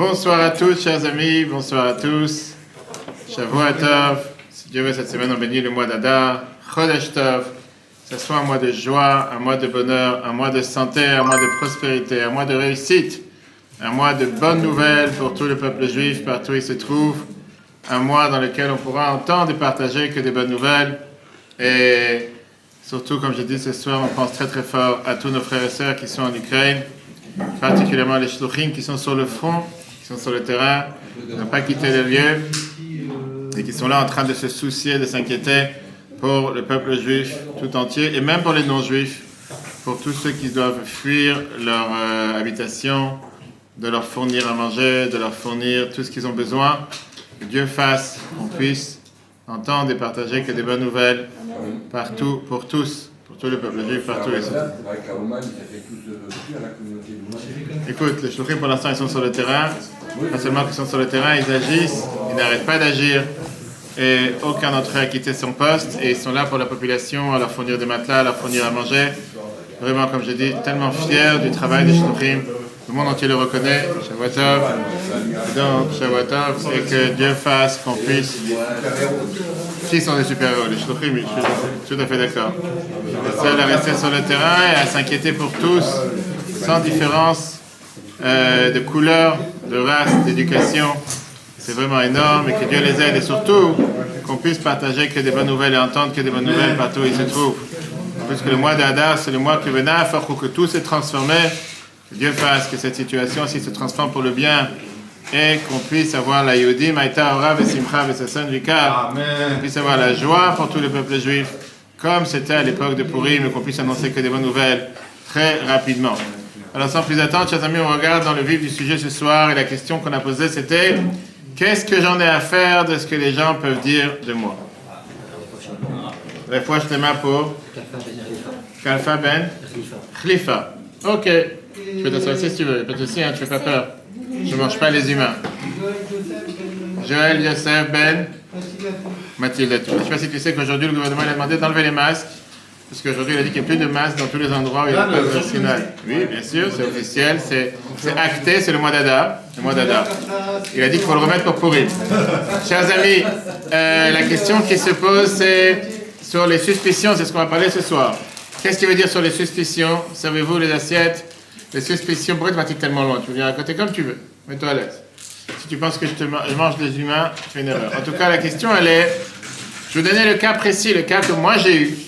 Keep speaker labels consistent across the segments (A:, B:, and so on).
A: Bonsoir à tous, chers amis, bonsoir à tous. Shavuot Tov. Si Dieu veut, cette semaine, on bénit le mois d'Adar. Chodesh Tov. Que ce soit un mois de joie, un mois de bonheur, un mois de santé, un mois de prospérité, un mois de réussite, un mois de bonnes nouvelles pour tout le peuple juif partout où il se trouve. Un mois dans lequel on pourra entendre et partager que des bonnes nouvelles. Et surtout, comme je dis ce soir, on pense très très fort à tous nos frères et sœurs qui sont en Ukraine, particulièrement les shluchim qui sont sur le front, sont sur le terrain, qui n'ont pas quitté le lieu et qui sont là en train de se soucier, de s'inquiéter pour le peuple juif tout entier et même pour les non-juifs, pour tous ceux qui doivent fuir leur euh, habitation, de leur fournir à manger, de leur fournir tout ce qu'ils ont besoin. Que Dieu fasse qu'on puisse entendre et partager que des bonnes nouvelles partout, pour tous, pour tout le peuple juif, partout. Et Écoute, les shluchim pour l'instant ils sont sur le terrain. Pas seulement qu'ils sont sur le terrain, ils agissent, ils n'arrêtent pas d'agir. Et aucun d'entre eux a quitté son poste. Et ils sont là pour la population, à leur fournir des matelas, à leur fournir à manger. Vraiment, comme je dis, tellement fiers du travail des shluchim. Le monde entier le reconnaît. Shavuotov. Donc, Shavuotov. Et que Dieu fasse qu'on puisse. Qui sont des super-héros Les shluchim, je suis tout à fait d'accord. Les seuls à rester sur le terrain et à s'inquiéter pour tous, sans différence euh, de couleur, de race, d'éducation. C'est vraiment énorme et que Dieu les aide et surtout qu'on puisse partager que des bonnes nouvelles et entendre que des bonnes nouvelles partout où ils se trouvent. Puisque le mois d'Adar, c'est le mois que venait pour que tout s'est transformé. Que Dieu fasse que cette situation aussi se transforme pour le bien et qu'on puisse avoir la Yodi, Maïta, Orav et Simcha et Sasson Vikar. Qu'on puisse avoir la joie pour tout le peuple juif, comme c'était à l'époque de Purim, et qu'on puisse annoncer que des bonnes nouvelles très rapidement. Alors sans plus attendre, chers amis, on regarde dans le vif du sujet ce soir et la question qu'on a posée c'était qu'est-ce que j'en ai à faire de ce que les gens peuvent dire de moi? La fois je mains pour Kalfa Ben Khalifa. Ok. Tu peux t'asseoir si tu veux, pas de souci, hein, tu fais pas peur. Je mange pas les humains. Joël Yosef Ben Mathilde. Je ne sais pas si tu sais qu'aujourd'hui le gouvernement a demandé d'enlever les masques. Parce qu'aujourd'hui, il a dit qu'il n'y a plus de masques dans tous les endroits où il y a pas de vaccinal. Oui, bien sûr, c'est officiel, c'est acté, c'est le mois d'Adar. Le mois d'Adar. Il a dit qu'il faut le remettre pour pourrir. Chers amis, euh, la question qui se pose, c'est sur les suspicions, c'est ce qu'on va parler ce soir. Qu'est-ce qu'il veut dire sur les suspicions? Savez-vous les assiettes? Les suspicions, pourquoi tu m'attiques tellement loin? Tu viens à côté comme tu veux. Mets-toi à l'aise. Si tu penses que je, te je mange des humains, tu fais une erreur. En tout cas, la question, elle est... Je vais vous donner le cas précis, le cas que moi j'ai eu.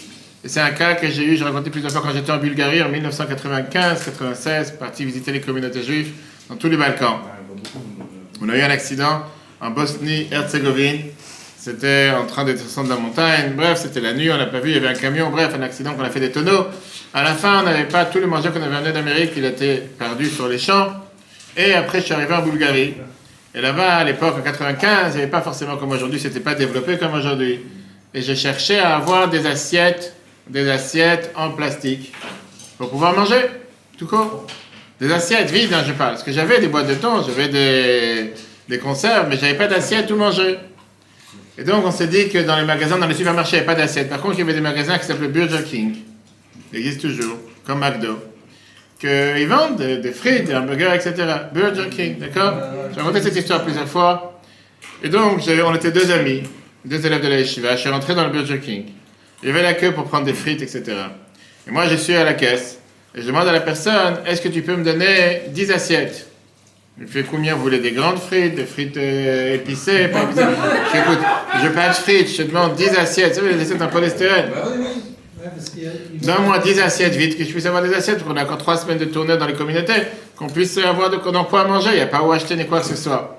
A: Et c'est un cas que j'ai eu, j'ai raconté plusieurs fois quand j'étais en Bulgarie en 1995-96, parti visiter les communautés juives dans tous les Balkans. On a eu un accident en Bosnie-Herzégovine. C'était en train de descendre de la montagne. Bref, c'était la nuit, on n'a pas vu, il y avait un camion. Bref, un accident qu'on a fait des tonneaux. À la fin, on n'avait pas tous les manger qu'on avait amené d'Amérique, il était perdu sur les champs. Et après, je suis arrivé en Bulgarie. Et là-bas, à l'époque, en 95, il n'y avait pas forcément comme aujourd'hui, c'était pas développé comme aujourd'hui. Et j'ai cherché à avoir des assiettes des assiettes en plastique pour pouvoir manger, tout court. Des assiettes vides, hein, je parle. Parce que j'avais des boîtes de thon, j'avais des, des conserves, mais j'avais pas d'assiettes où manger. Et donc, on s'est dit que dans les magasins, dans les supermarchés, il n'y avait pas d'assiettes. Par contre, il y avait des magasins qui s'appelaient Burger King. Ils existent toujours, comme McDo. Qu'ils vendent des, frites, des hamburgers, etc. Burger King, d'accord? J'ai raconté cette histoire plusieurs fois. Et donc, on était deux amis, deux élèves de la yeshiva. Je suis rentré dans le Burger King. Il y avait la queue pour prendre des frites, etc. Et moi, je suis à la caisse. Et je demande à la personne, est-ce que tu peux me donner 10 assiettes? Il fait combien vous voulez Des grandes frites, des frites euh, épicées, pas épicées Je je pas de frites, je te demande 10 assiettes. Tu les assiettes en polystyrène. Donne-moi 10 assiettes vite, que je puisse avoir des assiettes, qu'on a encore 3 semaines de tournée dans les communautés, qu'on puisse avoir de, quoi manger, il n'y a pas où acheter ni quoi que ce soit.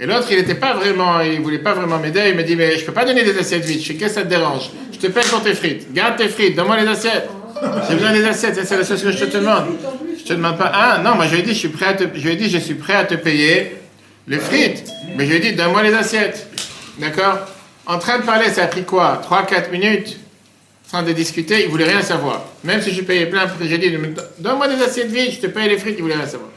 A: Et l'autre, il n'était pas vraiment, il voulait pas vraiment m'aider. Il me dit, mais je peux pas donner des assiettes vides. Je qu'est-ce que ça te dérange Je te paye pour tes frites. Garde tes frites. Donne-moi les assiettes. J'ai besoin des assiettes. C'est la chose que je te demande. Je te demande pas. Ah non, moi je lui ai dit, je suis prêt à te, je lui ai dit, je suis prêt à te payer les frites. Mais je lui ai dit, donne-moi les assiettes. D'accord? En train de parler, ça a pris quoi? 3-4 minutes? Sans de discuter, il voulait rien savoir. Même si je payais plein, j'ai dit, donne-moi des assiettes vides, je te paye les frites, il voulait rien savoir.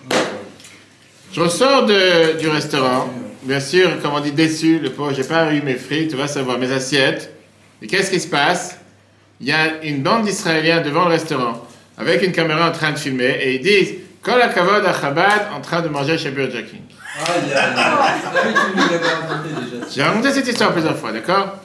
A: Je ressors du restaurant. Bien sûr, comme on dit déçu, le pauvre, j'ai pas eu mes frites, tu vas savoir, mes assiettes. Et qu'est-ce qui se passe? Il y a une bande d'Israéliens devant le restaurant, avec une caméra en train de filmer, et ils disent Kol Kavod à Chabad en train de manger chez Burger King.
B: Aïe, aïe.
A: J'ai raconté cette histoire plusieurs fois, d'accord?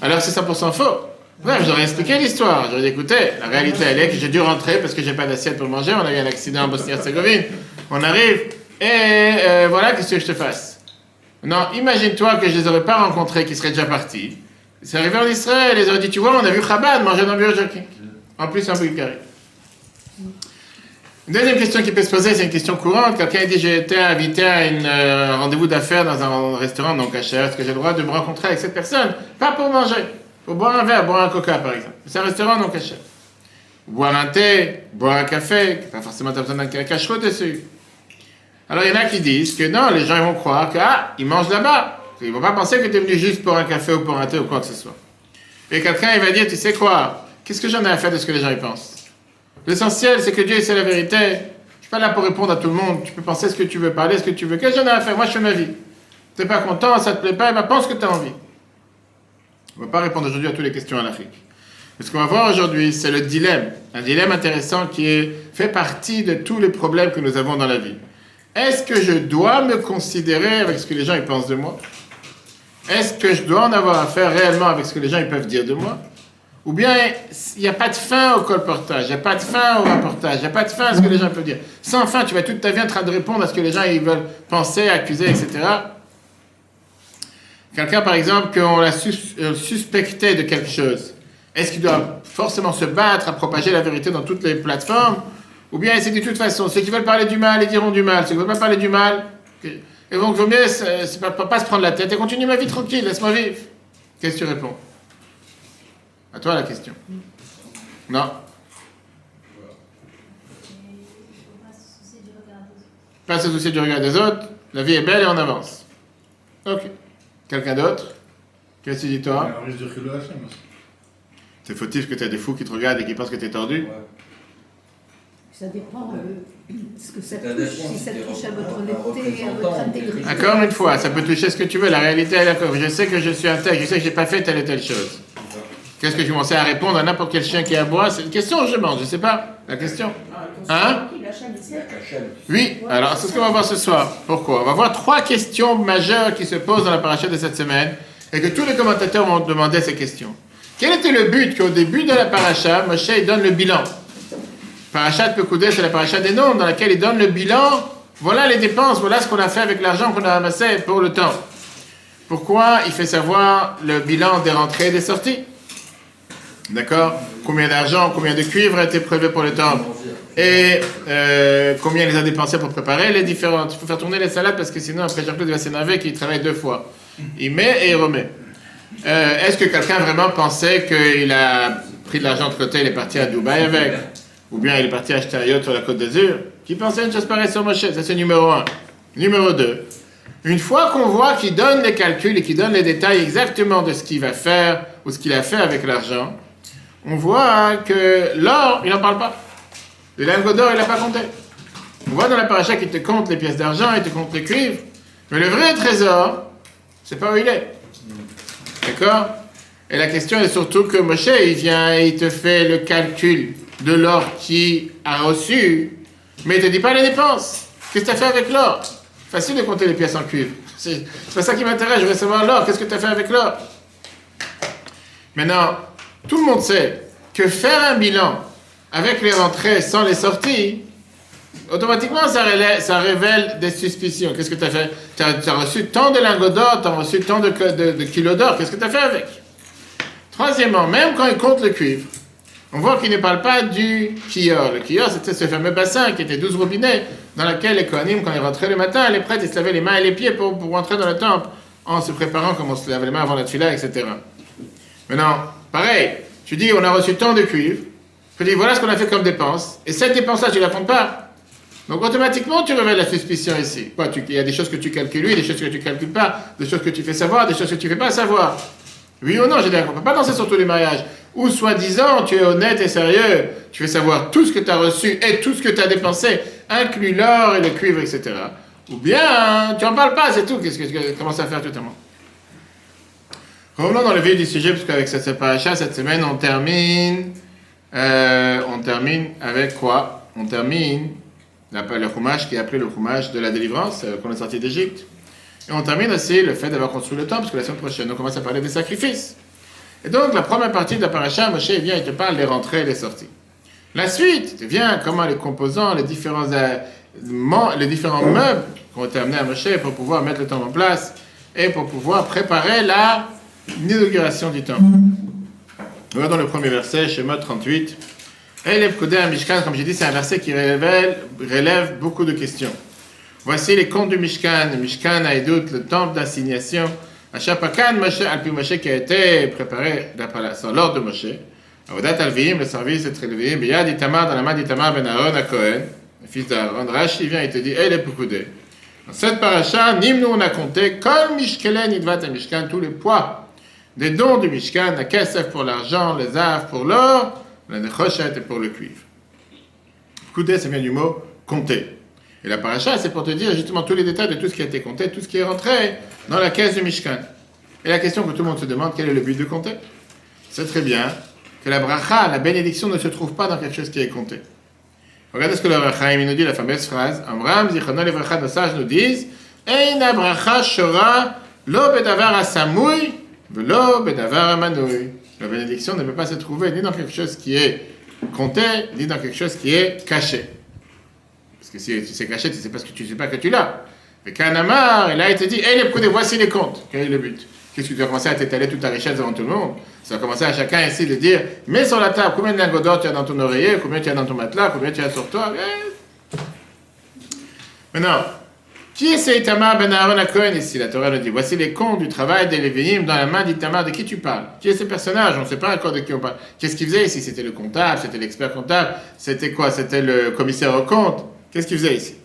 A: Alors c'est 100% faux. Ouais, ai expliqué l'histoire. J'aurais dit, écoutez, la réalité elle est que j'ai dû rentrer parce que j'ai pas d'assiette pour manger. On a eu un accident en Bosnie-Herzégovine. On arrive et euh, voilà, qu'est-ce que je te fasse Non, imagine-toi que je les aurais pas rencontrés, qui seraient déjà partis. C'est arrivé en Israël, ils auraient dit, tu vois, on a vu Chabad manger dans Burger King. En plus, un Bulgarie. Une deuxième question qui peut se poser, c'est une question courante. Quelqu'un dit J'ai été invité à un euh, rendez-vous d'affaires dans un restaurant donc à Est-ce que j'ai le droit de me rencontrer avec cette personne Pas pour manger, pour boire un verre, boire un coca par exemple. C'est un restaurant donc à Boire un thé, boire un café, pas forcément besoin d'un cachereau dessus. Alors il y en a qui disent que non, les gens ils vont croire que ah, ils mangent là-bas. Ils vont pas penser que tu es venu juste pour un café ou pour un thé ou quoi que ce soit. Et quelqu'un il va dire Tu sais quoi Qu'est-ce que j'en ai à faire de ce que les gens y pensent? L'essentiel, c'est que Dieu c'est la vérité. Je suis pas là pour répondre à tout le monde. Tu peux penser ce que tu veux, parler ce que tu veux. Qu'est-ce que j'en ai à faire? Moi, je fais ma vie. Tu n'es pas content, ça te plaît pas, eh ben, pense que tu as envie. On va pas répondre aujourd'hui à toutes les questions à l'Afrique. Ce qu'on va voir aujourd'hui, c'est le dilemme. Un dilemme intéressant qui fait partie de tous les problèmes que nous avons dans la vie. Est-ce que je dois me considérer avec ce que les gens ils pensent de moi? Est-ce que je dois en avoir à faire réellement avec ce que les gens ils peuvent dire de moi? Ou bien, il n'y a pas de fin au colportage, il n'y a pas de fin au rapportage, il n'y a pas de fin à ce que les gens peuvent dire. Sans fin, tu vas toute ta vie en train de répondre à ce que les gens ils veulent penser, accuser, etc. Quelqu'un, par exemple, qu'on l'a euh, suspecté de quelque chose, est-ce qu'il doit forcément se battre à propager la vérité dans toutes les plateformes Ou bien c'est de toute façon, ceux qui veulent parler du mal, ils diront du mal. Ceux qui ne veulent pas parler du mal, et donc vaut mieux c'est pas, pas, se prendre la tête et continuer ma vie tranquille, laisse-moi vivre. Qu'est-ce que tu réponds? À toi la question. Non Pas se soucier du regard des autres. La vie est belle et on avance. Ok. Quelqu'un d'autre? Qu'est-ce que tu dis toi? C'est fautif que tu as des fous qui te regardent et qui pensent que tu es tordu
C: Ça dépend de ce que ça touche. Si ça touche à votre honnêteté, à votre intégrité.
A: Encore une fois, ça peut toucher ce que tu veux. La réalité est d'accord. Je sais que je suis intègre, je sais que j'ai pas fait telle et telle chose. Qu'est-ce que je commençais à répondre à n'importe quel chien qui aboie C'est une question, je mange, je sais pas. La question? Hein? Oui, alors c'est ce qu'on va voir ce soir. Pourquoi? On va voir trois questions majeures qui se posent dans la paracha de cette semaine et que tous les commentateurs m'ont demandé ces questions. Quel était le but qu'au début de la paracha, Moshe donne le bilan? Paracha de Pekoudé, c'est la paracha des noms dans laquelle il donne le bilan. Voilà les dépenses, voilà ce qu'on a fait avec l'argent qu'on a amassé pour le temps. Pourquoi il fait savoir le bilan des rentrées et des sorties? D'accord? Combien d'argent, combien de cuivre a été prélevé pour le temple Et euh, combien il les a dépensés pour préparer les différentes? Il faut faire tourner les salades parce que sinon, après, Jean-Claude va s'énerver qu'il travaille deux fois. Il met et il remet. Euh, est-ce que quelqu'un vraiment pensait qu'il a pris de l'argent de côté, il est parti à Dubaï avec? Ou bien il est parti acheter un yacht sur la côte d'Azur Qui pensait une chose pareille sur Moshe? Ça, c'est numéro un. Numéro deux. Une fois qu'on voit qu'il donne les calculs et qu'il donne les détails exactement de ce qu'il va faire ou ce qu'il a fait avec l'argent, on voit que l'or, il n'en parle pas. Le lingot d'or, il n'a pas compté. On voit dans la paracha qu'il te compte les pièces d'argent, il te compte les cuivres. Mais le vrai trésor, c'est pas où il est. D'accord? Et la question est surtout que Moshe, il vient et il te fait le calcul de l'or qui a reçu, mais il ne te dit pas les dépenses. Qu'est-ce que tu as fait avec l'or? Facile de compter les pièces en cuivre. C'est pas ça qui m'intéresse, je veux savoir l'or. Qu'est-ce que tu as fait avec l'or? Maintenant, tout le monde sait que faire un bilan avec les rentrées sans les sorties, automatiquement ça, révèle, des suspicions. Qu'est-ce que tu as fait? Tu as, reçu tant de lingots d'or, tu as reçu tant de, de, kilos d'or, qu'est-ce que tu as fait avec? Troisièmement, même quand il compte le cuivre, on voit qu'il ne parle pas du kior. Le kior, c'était ce fameux bassin qui était 12 robinets, dans lequel les Kohanim, quand ils rentraient le matin, les prêtres, ils se lavaient les mains et les pieds pour, pour rentrer dans le temple, en se préparant comme on se lavait les mains avant la fila, etc. Maintenant, Pareil, tu dis on a reçu tant de cuivre, tu dis voilà ce qu'on a fait comme dépense, et cette dépense-là, tu ne la comptes pas. Donc automatiquement, tu révèles la suspicion ici. Il y a des choses que tu calcules, oui, des choses que tu calcules pas, des choses que tu fais savoir, des choses que tu fais pas savoir. Oui ou non, on ne peut pas danser sur tous les mariages. Ou soi-disant, tu es honnête et sérieux, tu fais savoir tout ce que tu as reçu et tout ce que tu as dépensé, inclus l'or et le cuivre, etc. Ou bien, tu n'en parles pas, c'est tout. Qu'est-ce que tu commences à faire l'heure Revenons dans le vif du sujet, parce qu'avec cette paracha, cette semaine, on termine, euh, on termine avec quoi? On termine le Chumash qui est appelé le Chumash de la délivrance, euh, qu'on est sorti d'Égypte. Et on termine aussi le fait d'avoir construit le temple, parce que la semaine prochaine, on commence à parler des sacrifices. Et donc, la première partie de la paracha, Moshe vient et te parle des rentrées et des sorties. La suite vient comment les composants, les différents, euh, meubles qui ont été amenés à Moshe pour pouvoir mettre le temple en place et pour pouvoir préparer la inauguration du temple. Regardons le premier verset, schéma 38. Et les Mishkan, comme j'ai dit, c'est un verset qui révèle, relève beaucoup de questions. Voici les comptes du Mishkan. Mishkan a doute, le temple d'assignation. Qui a été préparé d'après l'ordre de Moshe. Le service est élevé. Biyad Itamar, dans la main d'Itamar ben Aaron à Cohen, le fils d'Aaron. Rashi vient et te dit, hé les Poukoudé. Dans cette paracha, Nimnu, on a compté, Kol Mishkelen Idvat Mishkan, tous les poids des dons du Mishkan, la Kesef pour l'argent, les Av pour l'or, la Nechoshet et pour le cuivre. Koudé, ça vient du mot compter. Et la paracha, c'est pour te dire justement tous les détails de tout ce qui a été compté, tout ce qui est rentré dans la caisse du Mishkan. Et la question que tout le monde se demande, quel est le but de compter? C'est très bien que la bracha, la bénédiction ne se trouve pas dans quelque chose qui est compté. Regardez ce que le Rachaim nous dit, la fameuse phrase. Amram, Zichrono, les brachas, nos sages nous disent Eina bracha shora lo bedavar asamoui, velo bedavar. La bénédiction ne peut pas se trouver ni dans quelque chose qui est compté, ni dans quelque chose qui est caché. Parce que si tu sais tu sais pas que tu sais pas que tu l'as. Mais Kanamar, il a été dit, hé les voici les comptes. Quel est le but? Qu'est-ce que tu vas commencer à t'étaler toute ta richesse devant tout le monde? Ça va commencer à chacun ici de dire, mets sur la table combien de lingots d'or tu as dans ton oreiller, combien tu as dans ton matelas, combien tu as sur toi. Eh. Maintenant, qui est ce Itamar ben Aaron Cohen ici? La Torah nous dit, voici les comptes du travail des Lévi'im dans la main d'Itamar. De qui tu parles? Qui est ce personnage? On ne sait pas encore de qui on parle. Qu'est-ce qu'il faisait ici? C'était le comptable, c'était l'expert comptable, c'était quoi? C'était le commissaire au compte Qu'est-ce qu'il faisait ici?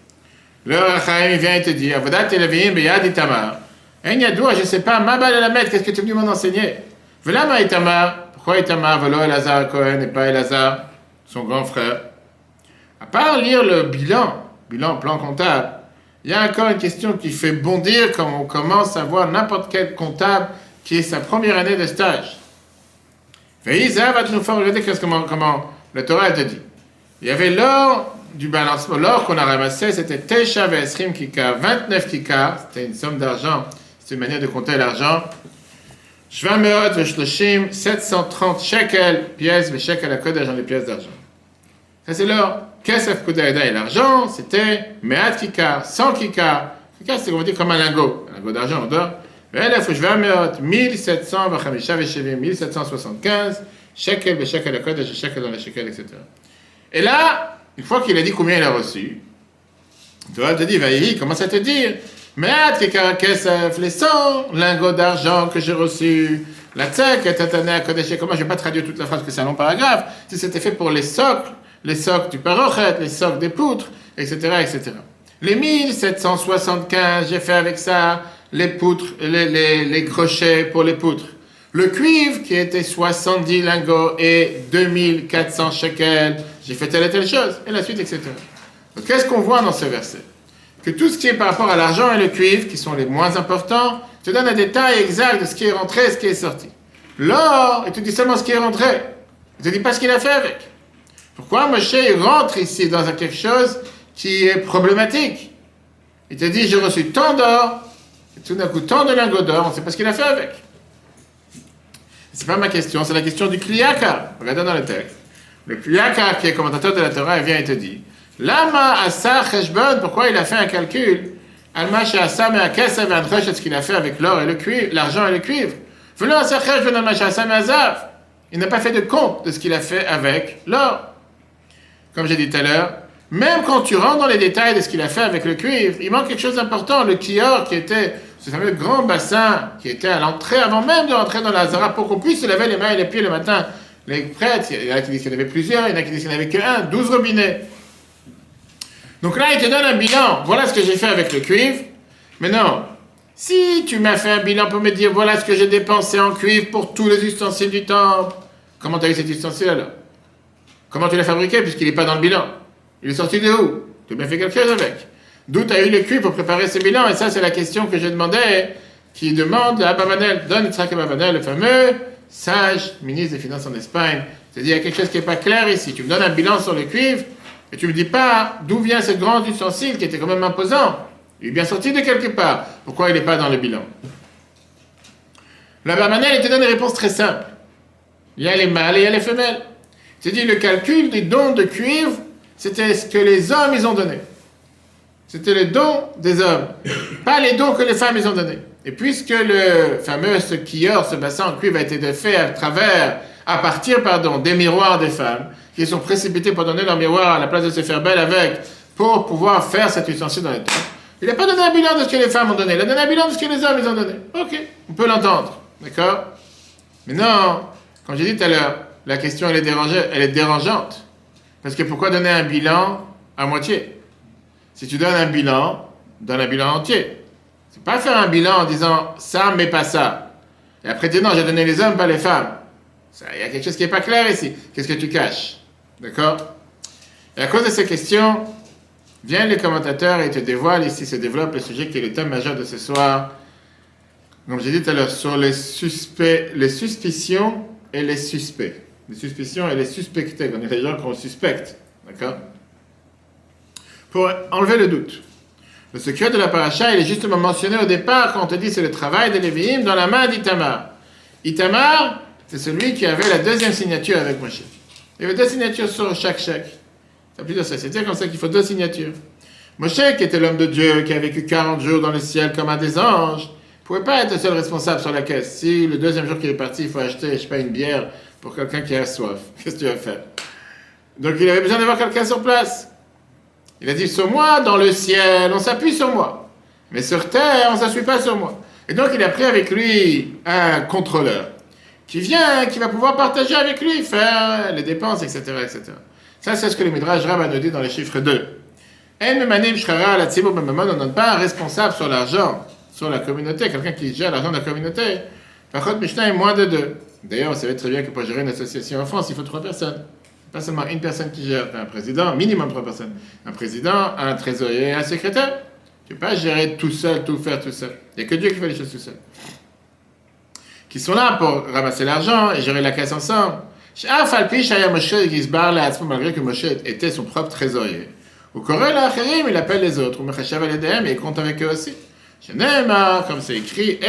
A: Le Rachaim vient et te dit Avodat Elavim Beyad Itamar. Un Yadoua, je ne sais pas, Mabal la mettre, qu'est-ce que tu es venu m'en enseigner? Velama Itamar. Pourquoi Itamar Velo Elazar Cohen et pas Elazar, son grand frère À part lire le bilan, bilan, plan comptable, il y a encore une question qui fait bondir quand on commence à voir n'importe quel comptable qui est sa première année de stage. Veïza va nous faire regarder comment, comment le Torah te dit? Il y avait l'or du balancement, l'or qu'on a ramassé, c'était Tesha Vesrim Kika, 29 Kika, c'était une somme d'argent, c'est une manière de compter l'argent. Shvameot Veshloshim, 730 shekels, pièces, mais shekel à code d'argent, les pièces d'argent. Ça c'est l'or. Kesef Kudaïda et l'argent, c'était Meat Kika, 100 Kika. Kika, c'est, on va dire, comme un lingot, un lingot d'argent, on dort. Elef Shvameot, 1700 Vachamisha Veshevim, 1775, shekel, shekel à code, shekel dans les shekel, etc. Et là, une fois qu'il a dit combien il a reçu, Torah te dit, il commence à te dire, mais les 100 lingots d'argent que j'ai reçus, la tzek, à Kodesh, comment je vais pas traduire toute la phrase, que c'est un long paragraphe, c'était fait pour les socles, les socles du parochet, les socles des poutres, etc., etc. Les 1775, j'ai fait avec ça les poutres, les, les, les crochets pour les poutres. Le cuivre qui était 70 lingots et 2400 shekels, j'ai fait telle et telle chose, et la suite, etc. Donc qu'est-ce qu'on voit dans ce verset? Que tout ce qui est par rapport à l'argent et le cuivre, qui sont les moins importants, te donne un détail exact de ce qui est rentré et ce qui est sorti. L'or, il te dit seulement ce qui est rentré. Il ne te dit pas ce qu'il a fait avec. Pourquoi Moshe rentre ici dans quelque chose qui est problématique? Il te dit, j'ai reçu tant d'or, et tout d'un coup tant de lingots d'or, on ne sait pas ce qu'il a fait avec. C'est pas ma question, c'est la question du Kliyaka. Regardez dans le texte. Le Kliyaka, qui est commentateur de la Torah, vient et te dit Lama asa cheshbon, pourquoi il a fait un calcul? Alma asa me akesa ce qu'il a fait avec l'or et le cuivre, l'argent et le cuivre. Velo asa cheshbon alma asa me azav. Il n'a pas fait de compte de ce qu'il a fait avec l'or. Comme j'ai dit tout à l'heure, même quand tu rentres dans les détails de ce qu'il a fait avec le cuivre, il manque quelque chose d'important. Le kior, qui était ce fameux grand bassin qui était à l'entrée, avant même de rentrer dans la Zara, pour qu'on puisse se laver les mains et les pieds le matin. Les prêtres, il y en a qui disent qu'il y en avait plusieurs, il y en a qui disent qu'il n'y en avait qu'un, douze robinets. Donc là, il te donne un bilan. Voilà ce que j'ai fait avec le cuivre. Mais non, si tu m'as fait un bilan pour me dire voilà ce que j'ai dépensé en cuivre pour tous les ustensiles du temple, comment tu as eu cet ustensile alors? Comment tu l'as fabriqué puisqu'il n'est pas dans le bilan? Il est sorti de où? Tu as bien fait quelque chose avec. D'où tu as eu le cuivre pour préparer ce bilan? Et ça, c'est la question que je demandais, qui demande à Babanel, donne Yitzhak Babanel, le fameux sage ministre des Finances en Espagne. C'est-à-dire, quelque chose qui n'est pas clair ici. Tu me donnes un bilan sur le cuivre, Et tu me dis pas d'où vient ce grand ustensile qui était quand même imposant. Il est bien sorti de quelque part. Pourquoi il n'est pas dans le bilan? La Barmanel te donne une réponse très simple. Il y a les mâles et il y a les femelles. C'est dit le calcul des dons de cuivre, c'était ce que les hommes ils ont donné. C'était les dons des hommes, pas les dons que les femmes ils ont donnés. Et puisque le fameux skieur, ce bassin en cuivre a été fait à travers, à partir, pardon, des miroirs des femmes, qui sont précipités pour donner leur miroir à la place de se faire belle avec, pour pouvoir faire cette ustensile dans les temps. Il n'a pas donné un bilan de ce que les femmes ont donné, il a donné un bilan de ce que les hommes ils ont donné. Ok, on peut l'entendre, d'accord? Mais non, comme j'ai dit tout à l'heure, la question elle est, elle est dérangeante. Parce que pourquoi donner un bilan à moitié? Si tu donnes un bilan, donne un bilan entier. C'est pas faire un bilan en disant ça, mais pas ça. Et après dire non, j'ai donné les hommes, pas les femmes. Il y a quelque chose qui n'est pas clair ici. Qu'est-ce que tu caches? D'accord? Et à cause de ces questions, viennent les commentateurs et te dévoilent ici, se développe le sujet qui est le thème majeur de ce soir. Comme j'ai dit tout à l'heure, sur les, suspects, les suspicions et les suspects. Les suspicions et les suspectés. On est les gens qu'on suspecte. D'accord? Pour enlever le doute. Le secret de la paracha, il est justement mentionné au départ quand on te dit c'est le travail de Lévi'im dans la main d'Itamar. Itamar, c'est celui qui avait la deuxième signature avec Moshe. Il y avait deux signatures sur chaque chèque. Ça plus de ça. C'est comme ça qu'il faut deux signatures. Moshe, qui était l'homme de Dieu, qui a vécu 40 jours dans le ciel comme un des anges, ne pouvait pas être le seul responsable sur la caisse. Si le deuxième jour qu'il est parti, il faut acheter, je sais pas, une bière pour quelqu'un qui a soif, qu'est-ce que tu vas faire? Donc il avait besoin d'avoir quelqu'un sur place. Il a dit sur moi, dans le ciel, on s'appuie sur moi. Mais sur terre, on ne s'appuie pas sur moi. Et donc il a pris avec lui un contrôleur qui vient, qui va pouvoir partager avec lui, faire les dépenses, etc. etc. Ça, c'est ce que le Midrash Rabbah nous dit dans les chiffres 2. On ne donne pas un responsable sur l'argent, sur la communauté, quelqu'un qui gère l'argent de la communauté. Par Mishnah est moins de deux. D'ailleurs, vous savez très bien que pour gérer une association en France, il faut trois personnes. Pas seulement une personne qui gère, un président, minimum trois personnes. Un président, un trésorier et un secrétaire. Tu ne peux pas gérer tout seul, tout faire tout seul. Il n'y a que Dieu qui fait les choses tout seul qui sont là pour ramasser l'argent et gérer la caisse ensemble. Malgré que Moshe était son propre trésorier. Au Corée, il appelle les autres. Et il compte avec eux aussi. Comme c'est écrit,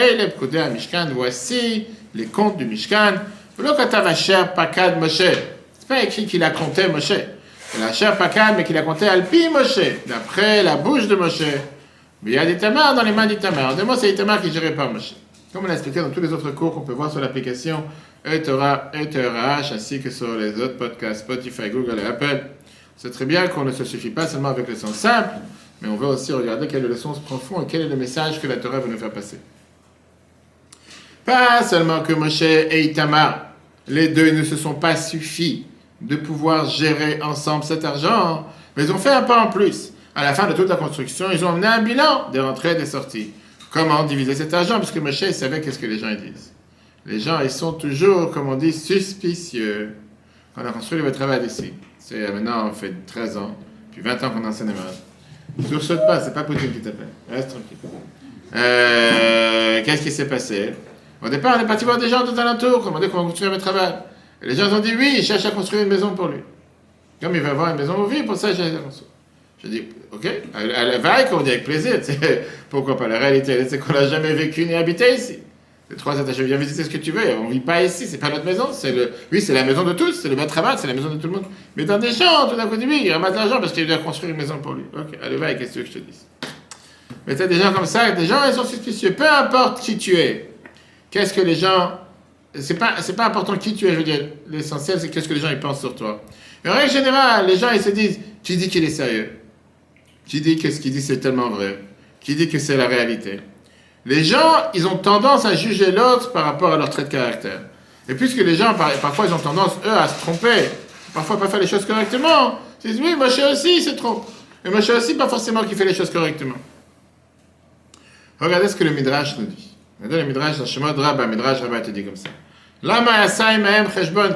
A: voici les comptes du Mishkan. C'est pas écrit qu'il a compté Moshe. Il a cher Pakad, mais qu'il a compté Alpi Moshe, d'après la bouche de Moshe. Mais il y a des tamars dans les mains d'Itamar. De moi, c'est Itamar qui gérait pas Moshe. Comme on a expliqué dans tous les autres cours qu'on peut voir sur l'application Etora, ETRH, ainsi que sur les autres podcasts Spotify, Google et Apple. C'est très bien qu'on ne se suffit pas seulement avec le sens simple, mais on veut aussi regarder quel est le sens profond et quel est le message que la Torah veut nous faire passer. Pas seulement que Moshe et Itamar, les deux ne se sont pas suffis de pouvoir gérer ensemble cet argent, mais ils ont fait un pas en plus. À la fin de toute la construction, ils ont amené un bilan des rentrées et des sorties. Comment diviser cet argent? Parce que Moshe savait qu'est-ce que les gens disent. Les gens, ils sont toujours, comme on dit, suspicieux. On a construit le travail ici. C'est euh, maintenant, on fait 13 ans, puis 20 ans qu'on enseigne les Ne saute pas, c'est pas Poutine qui t'appelle. Reste tranquille. Euh, qu'est-ce qui s'est passé? Au départ, on est parti voir des gens tout alentour, demandait comment construire le travail. Les gens ont dit oui, il cherche à construire une maison pour lui. Comme il veut avoir une maison où vivre, pour ça, il cherche à. Je dis, ok, elle, va, qu'on dit avec plaisir. Pourquoi pas La réalité, c'est qu'on n'a jamais vécu ni habité ici. Les trois attachés, viens visiter ce que tu veux. On ne vit pas ici, c'est pas notre maison. C'est le, oui, c'est la maison de tous, c'est le maître à c'est la maison de tout le monde. Mais dans des champs, tout d'un coup, oui, il ramasse l'argent parce qu'il doit construire une maison pour lui. Ok, allez, va, qu'est-ce que je te dis Mais tu as des gens comme ça, des gens, ils sont suspicieux. Peu importe qui tu es, qu'est-ce que les gens. C'est pas, c'est pas important qui tu es, je veux dire. L'essentiel, c'est qu'est-ce que les gens ils pensent sur toi. En règle générale, les gens, ils se disent, tu dis qu'il est sérieux? Qui dit que ce qu'il dit c'est tellement vrai? Qui dit que c'est la réalité? Les gens, ils ont tendance à juger l'autre par rapport à leur trait de caractère. Et puisque les gens, parfois, ils ont tendance, eux, à se tromper, parfois pas faire les choses correctement, ils disent, oui, Moshe aussi, il se trompe. Et Moshe aussi, pas forcément qui fait les choses correctement. Regardez ce que le Midrash nous dit. Regardez le Midrash Shemot Rabba, Midrash ça.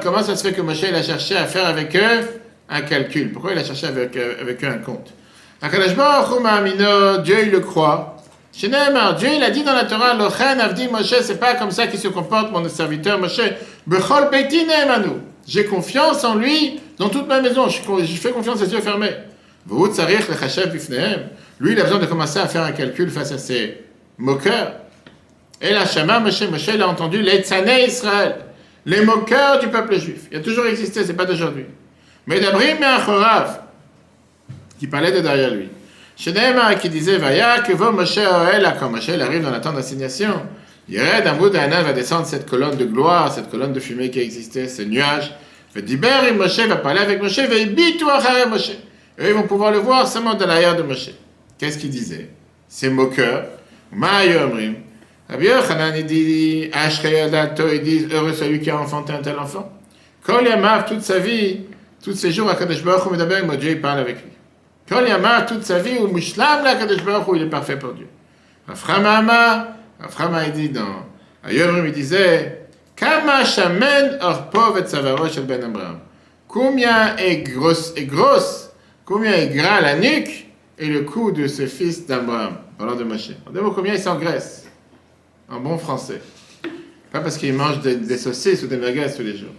A: Comment ça se fait que Moshe il a cherché à faire avec eux un calcul Pourquoi il a cherché avec, eux un compte Dieu il le croit. Dieu il a dit dans la Torah, Lochen Avdi Moshe, c'est pas comme ça qu'il se comporte mon serviteur Moshe. Bechol J'ai confiance en lui Dans toute ma maison, je, fais confiance à yeux fermés. Lui, il a besoin de commencer à faire un calcul face à ses moqueurs. Et la Shama, Moshe, Moshe, a entendu les Tzané Israël, les moqueurs du peuple juif. Il a toujours existé, c'est pas d'aujourd'hui. Mais d'Abrim Me'achorav, qui parlait de derrière lui. Shenema, qui disait, Vaya, que va Moshe Oel, quand Moshe arrive dans la tente d'assignation, Yered Amoud va descendre cette colonne de gloire, cette colonne de fumée qui existait, ce nuage. Diber et Moshe va parler avec Moshe, va Moshe. Et ils vont pouvoir le voir seulement de l'arrière de Moshe. Qu'est-ce qu'il disait? Ces moqueurs. Ma'ayomrim. Rabbi Yochanan, il dit, ils disent, heureux celui qui a enfanté un tel enfant. Kol Yamav, toute sa vie, tous ses jours, Akadosh Baruch Hu Medaber, Dieu il parle avec lui. Kol Yamav, toute sa vie, ou Mushlam, Akadosh Baruch Hu, il est parfait pour Dieu. Raframama, Raframa, il dit dans Ayomrim, il disait, Kama shamen orpov et savarosh el ben Abraham. Combien est grosse, est grosse, combien est gras la nuque et le cou de ce fils d'Abraham, parlant de Moshe. On combien il s'engraisse en bon français. Pas parce qu'il mange des, des, saucisses ou des merguez tous les jours.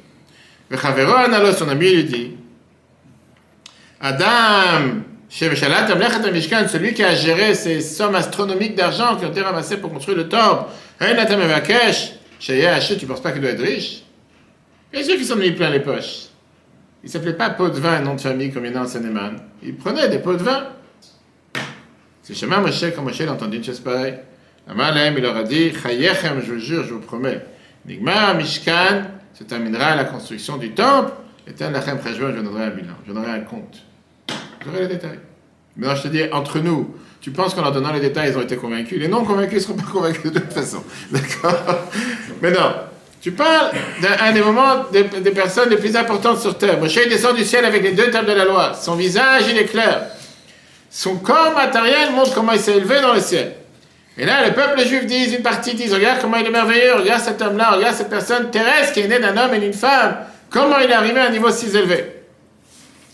A: Le Analo, son ami, lui dit Adam, celui qui a géré ces sommes astronomiques d'argent qui ont été ramassées pour construire le temple, tu ne penses pas qu'il doit être riche? Bien sûr qu'il s'en est plein les poches. Il ne s'appelait pas pot de vin, nom de famille comme il y en a en seine Il prenait des pots de vin. C'est Shema Moshe, quand Moshe a entendu une chose pareille. Amalem, il leur a dit, Chayechem, je vous jure, je vous promets, Nigma Mishkan se terminera la construction du temple, et tel Lachem Chajwa, je donnerai un bilan, je donnerai un compte. J'aurai les détails. Maintenant, je te dis, entre nous, tu penses qu'en leur donnant les détails, ils ont été convaincus? Les non convaincus ne seront pas convaincus de toute façon. D'accord? Mais non. Tu parles d'un des moments des, des, personnes les plus importantes sur terre. Moshe descend du ciel avec les deux tables de la loi. Son visage, il est clair. Son corps matériel montre comment il s'est élevé dans le ciel. Et là, le peuple juif dit, une partie dit, regarde comment il est merveilleux, regarde cet homme-là, regarde cette personne terrestre qui est née d'un homme et d'une femme, comment il est arrivé à un niveau si élevé?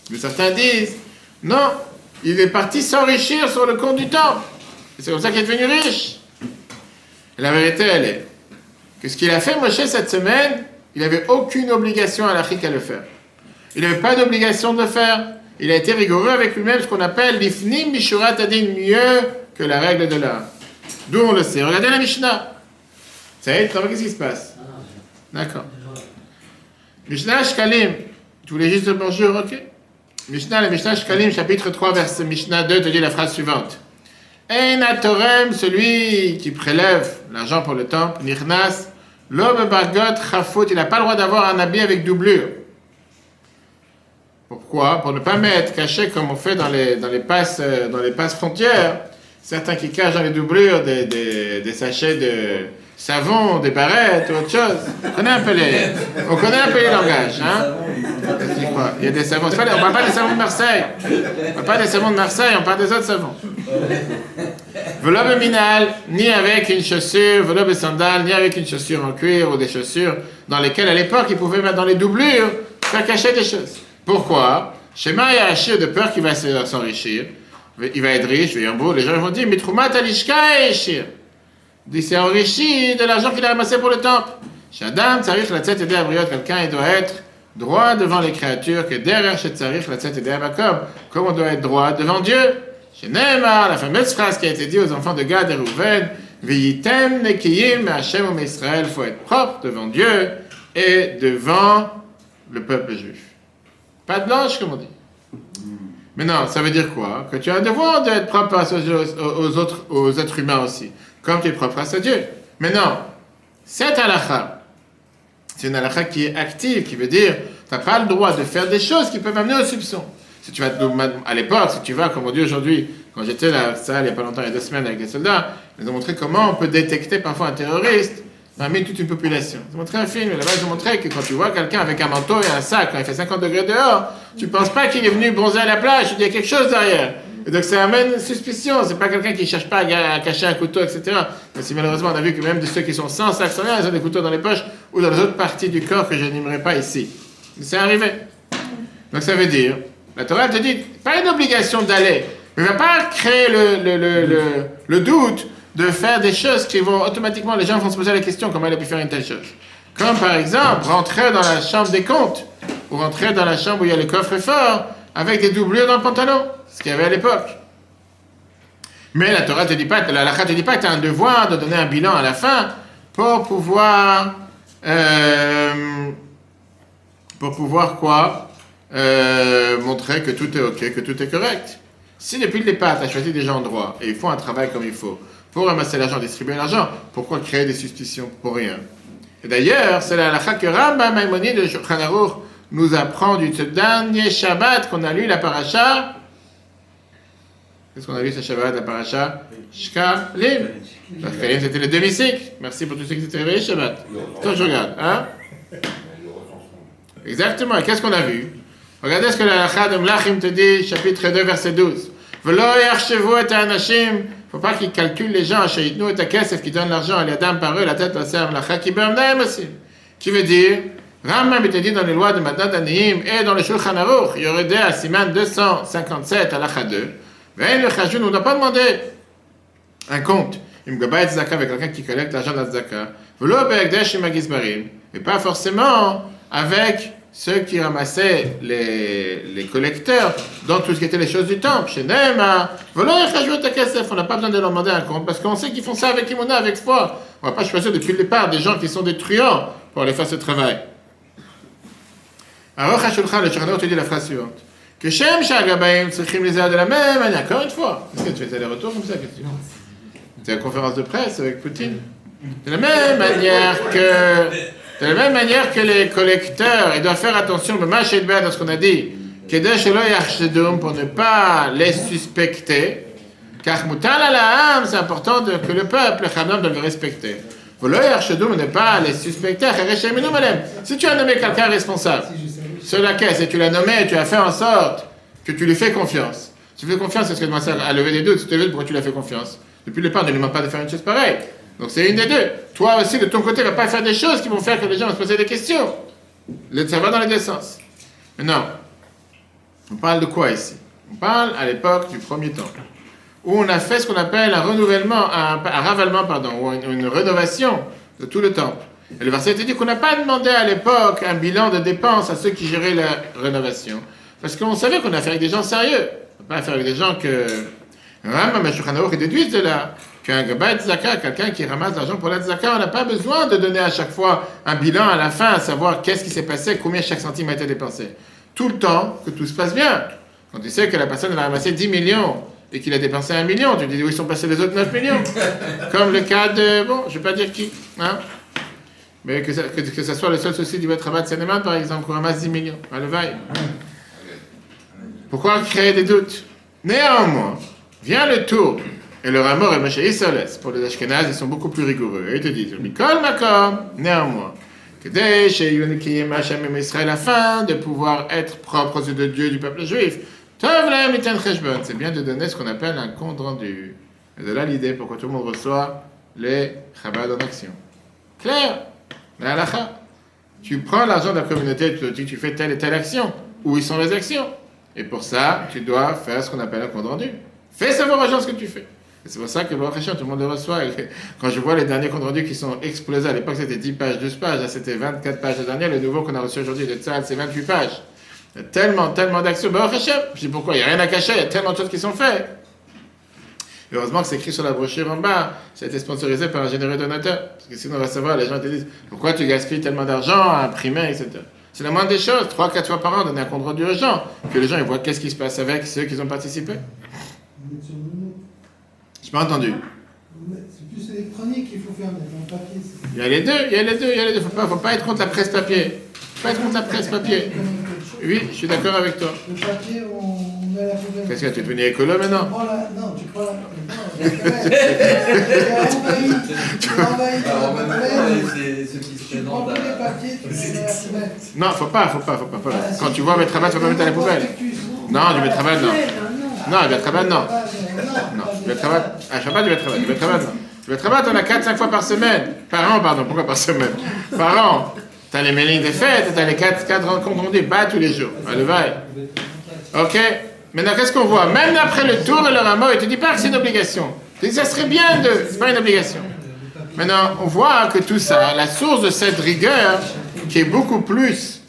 A: Mais certains disent, non, il est parti s'enrichir sur le compte du temple. c'est comme ça qu'il est devenu riche. Et la vérité, elle est que ce qu'il a fait, Moshe, cette semaine, il n'avait aucune obligation à l'Afrique à le faire. Il n'avait pas d'obligation de le faire. Il a été rigoureux avec lui-même, ce qu'on appelle l'ifnim mishurat adin, mieux que la règle de l'art. D'où on le sait. Regardez la Mishnah. Ça y est, qu'est-ce qui se passe D'accord. Mishnah Shkalim. Tu voulais juste bonjour, ok Mishnah, la Mishnah Shkalim, chapitre 3, verset Mishnah 2, te dit la phrase suivante. Ein atorem, celui qui prélève l'argent pour le temple, nirnas, l'homme bargot chafut, il n'a pas le droit d'avoir un habit avec doublure. Pourquoi? Pour ne pas mettre caché comme on fait dans les, dans les, passes, euh, dans les passes frontières certains qui cachent dans les doublures des, des, des sachets de savon, des barrettes ou autre chose. On connaît un peu les, on connaît un peu les langages. Hein? Il y a des savons. On ne parle pas des savons de Marseille. On ne parle pas des savons de Marseille, on parle des autres savons. Velobe minal, ni avec une chaussure, velobe sandal, ni avec une chaussure en cuir ou des chaussures dans lesquelles à l'époque ils pouvaient mettre dans les doublures, faire cacher des choses. Pourquoi? Shema et Achir de peur qu'il va s'enrichir il va être riche, les gens vont dire, mais Eshir. Il s'est enrichi de l'argent qu'il a ramassé pour le temple. Shadam, Tsarich, la tête et quelqu'un, il doit être droit devant les créatures, que derrière chez Tsarich, la tête et comme on doit être droit devant Dieu? Chez Neymar, la fameuse phrase qui a été dite aux enfants de Gad et Rouven, Viyitem Nekiyim, Hashem ou Israël, faut être propre devant Dieu et devant le peuple juif. Pas de blanche, comme on dit. Mais non, ça veut dire quoi Que tu as un devoir d'être propre aux, autres, aux êtres humains aussi, comme tu es propre à ce Dieu. Mais non, cette halakha, c'est une halakha qui est active, qui veut dire tu n'as pas le droit de faire des choses qui peuvent amener au soupçon. Si tu vas à l'époque, si tu vas, comme on dit aujourd'hui, quand j'étais là, ça, il n'y a pas longtemps, il y a deux semaines avec des soldats, ils ont montré comment on peut détecter parfois un terroriste parmi toute une population. Ont montré un film, là-bas, ont montré que quand tu vois quelqu'un avec un manteau et un sac, quand il fait 50 degrés dehors, tu ne penses pas qu'il est venu bronzer à la plage, il y a quelque chose derrière. Et donc ça amène suspicion, c'est pas quelqu'un qui cherche pas à, cacher un couteau, etc. Mais si malheureusement on a vu que même de ceux qui sont sans sac, sans rien, ils ont des couteaux dans les poches ou dans les autres parties du corps que je n'aimerais pas ici. C'est arrivé. Donc ça veut dire, la Torah te dit, pas une obligation d'aller, mais ne va pas créer le, le, le, le doute de faire des choses qui vont automatiquement, les gens vont se poser la question comment il a pu faire une telle chose. Comme par exemple, rentrer dans la chambre des comptes ou rentrer dans la chambre où il y a le coffre-fort avec des doublures dans le pantalon, ce qu'il y avait à l'époque. Mais la Torah te dit pas, la Lacha te dit pas que tu as un devoir de donner un bilan à la fin pour pouvoir, euh, pour pouvoir quoi euh, Montrer que tout est ok, que tout est correct. Si depuis le départ, tu as choisi des gens droits et ils font un travail comme il faut pour ramasser l'argent, distribuer l'argent, pourquoi créer des suspicions pour rien? Et d'ailleurs, c'est la halakha que Rambam Maimoni de Shulchan nous apprend du dernier Shabbat qu'on a lu la paracha. Qu'est-ce qu'on a lu ce Shabbat, la paracha? Shkalim. Shkalim, c'était le demi-cycle. Merci pour tous ceux qui s'étaient réveillés Shabbat. Quand je regarde, hein? Exactement. Qu'est-ce qu'on a vu? Regardez ce que la halakha de Mlachim te dit, chapitre 2, verset 12. Velo yarchevu et anashim faut pas qu'ils calculent les gens, nous et Akesef, qui donnent l'argent à l'Adam par eux, la tête, la serve, la chakibam aussi. Qui veut dire, Rambam était dit dans les lois de Madan Danihim et dans le Shulchan Aruch, il y aurait des à Siman 257 à l'Acha 2. Mais le Chajun, on ne doit pas demander un compte. Il me Zaka avec quelqu'un qui collecte l'argent de la Zaka. Et pas forcément avec ceux qui ramassaient les, les, collecteurs dans tout ce qui était les choses du temple. Chez Nema, on n'a pas besoin de leur demander un compte parce qu'on sait qu'ils font ça avec Imona, avec foi. On ne va pas choisir depuis le départ des gens qui sont des truands pour aller faire ce travail. Alors, Hashulchan, le Shulchan te dit la phrase suivante. Que Shem Shagabaim Tzrichim les de la même manière. Encore une fois. Est-ce que tu fais des retours comme ça C'est la conférence de presse avec Poutine. De la même manière que de la même manière que les collecteurs, ils doivent faire attention, le et dans ce qu'on a dit, pour ne pas les suspecter, car c'est important que le peuple, le doit le respecter. Ne pas les suspecter, si tu as nommé quelqu'un responsable sur la caisse et tu l'as nommé, tu as fait en sorte que tu lui fais confiance. Tu fais confiance, est-ce que tu à lever des doutes, tu te pourquoi tu lui as fait confiance? Depuis le départ, ne lui demande pas de faire une chose pareille. Donc c'est une des deux. Toi aussi, de ton côté, ne va pas faire des choses qui vont faire que les gens vont se poser des questions. Ça va dans les deux sens. Maintenant, on parle de quoi ici? On parle à l'époque du premier temple, où on a fait ce qu'on appelle un renouvellement, un, ravalement, pardon, ou une, rénovation de tout le temple. Et le verset dit qu'on n'a pas demandé à l'époque un bilan de dépenses à ceux qui géraient la rénovation. Parce qu'on savait qu'on a affaire avec des gens sérieux. On n'a pas affaire avec des gens que. Et déduisent de là qu'un Gabat Zaka, quelqu'un qui ramasse l'argent pour la Zaka, on n'a pas besoin de donner à chaque fois un bilan à la fin, à savoir qu'est-ce qui s'est passé, combien chaque centime a été dépensé. Tout le temps que tout se passe bien. Quand tu sais que la personne a ramassé 10 millions et qu'il a dépensé 1 million, tu te dis où ils sont passés les autres 9 millions? Comme le cas de, bon, je ne vais pas dire qui, hein. mais que, ça, que, ça soit le seul souci du Betrabat Sénéman, par exemple, qu'on ramasse 10 millions. À Pourquoi créer des doutes? Néanmoins, vient le tour et le Ramor et Moshe Issoles, pour les Ashkenaz, ils sont beaucoup plus rigoureux. Ils te disent, Mikol Makom, néanmoins, afin de pouvoir être propre aux yeux de Dieu du peuple juif. C'est bien de donner ce qu'on appelle un compte rendu. Et de là l'idée pour que tout le monde reçoit les Chabad en action. Claire La halakha. Tu prends l'argent de la communauté, tu te dis tu fais telle et telle action. Où sont les actions? Et pour ça, tu dois faire ce qu'on appelle un compte rendu. Fais savoir aux gens ce que tu fais. C'est pour ça que bon, tout le monde le reçoit. quand je vois les derniers comptes rendus qui sont explosés, à l'époque c'était 10 pages, 12 pages, c'était 24 pages le dernier, le nouveau qu'on a reçu aujourd'hui de Tzal, c'est 28 pages. Il y a tellement, tellement d'actions. Bon, je dis pourquoi Il n'y a rien à cacher, il y a tellement de choses qui sont faites. Heureusement que c'est écrit sur la brochure en bas, ça a été sponsorisé par un généreux donateur. Parce que sinon on va savoir, les gens te disent pourquoi tu gaspilles tellement d'argent à imprimer, etc. C'est la moindre des choses, 3-4 fois par an, donner un compte rendu aux gens, que les gens ils voient qu'est-ce qui se passe avec ceux qui ont participé. Je pas entendu.
D: C'est plus électronique qu'il faut faire, mais dans papier.
A: Il y a les deux, il y a les deux, il y a les deux. Faut pas, faut pas être contre la presse papier. Faut pas être contre la presse papier. Oui, je suis d'accord avec toi.
D: Le papier, on met la poubelle.
A: Qu'est-ce que tu es devenu écolo maintenant
D: Non, tu prends la. Non,
A: faut pas, faut pas, faut pas. Quand tu vois mettre travail, tu vas pas mettre à la poubelle. Non, du mettre travail, non. Non, mettre travail, non. Non. Ah, je ne pas du travail. Du travail, non. Travail, tu en as 4-5 fois par semaine. Par an, pardon. Pourquoi par semaine? Par an. Tu as les mailings des fêtes, tu as les 4, 4 rencontres rendus, bas tous les jours. Allez, va. Ok? Maintenant, qu'est-ce qu'on voit? Même après le tour et le rameau, il te dit pas que c'est une obligation. Tu dis, ça serait bien de. C'est pas une obligation. Maintenant, on voit que tout ça, la source de cette rigueur, qui est beaucoup plus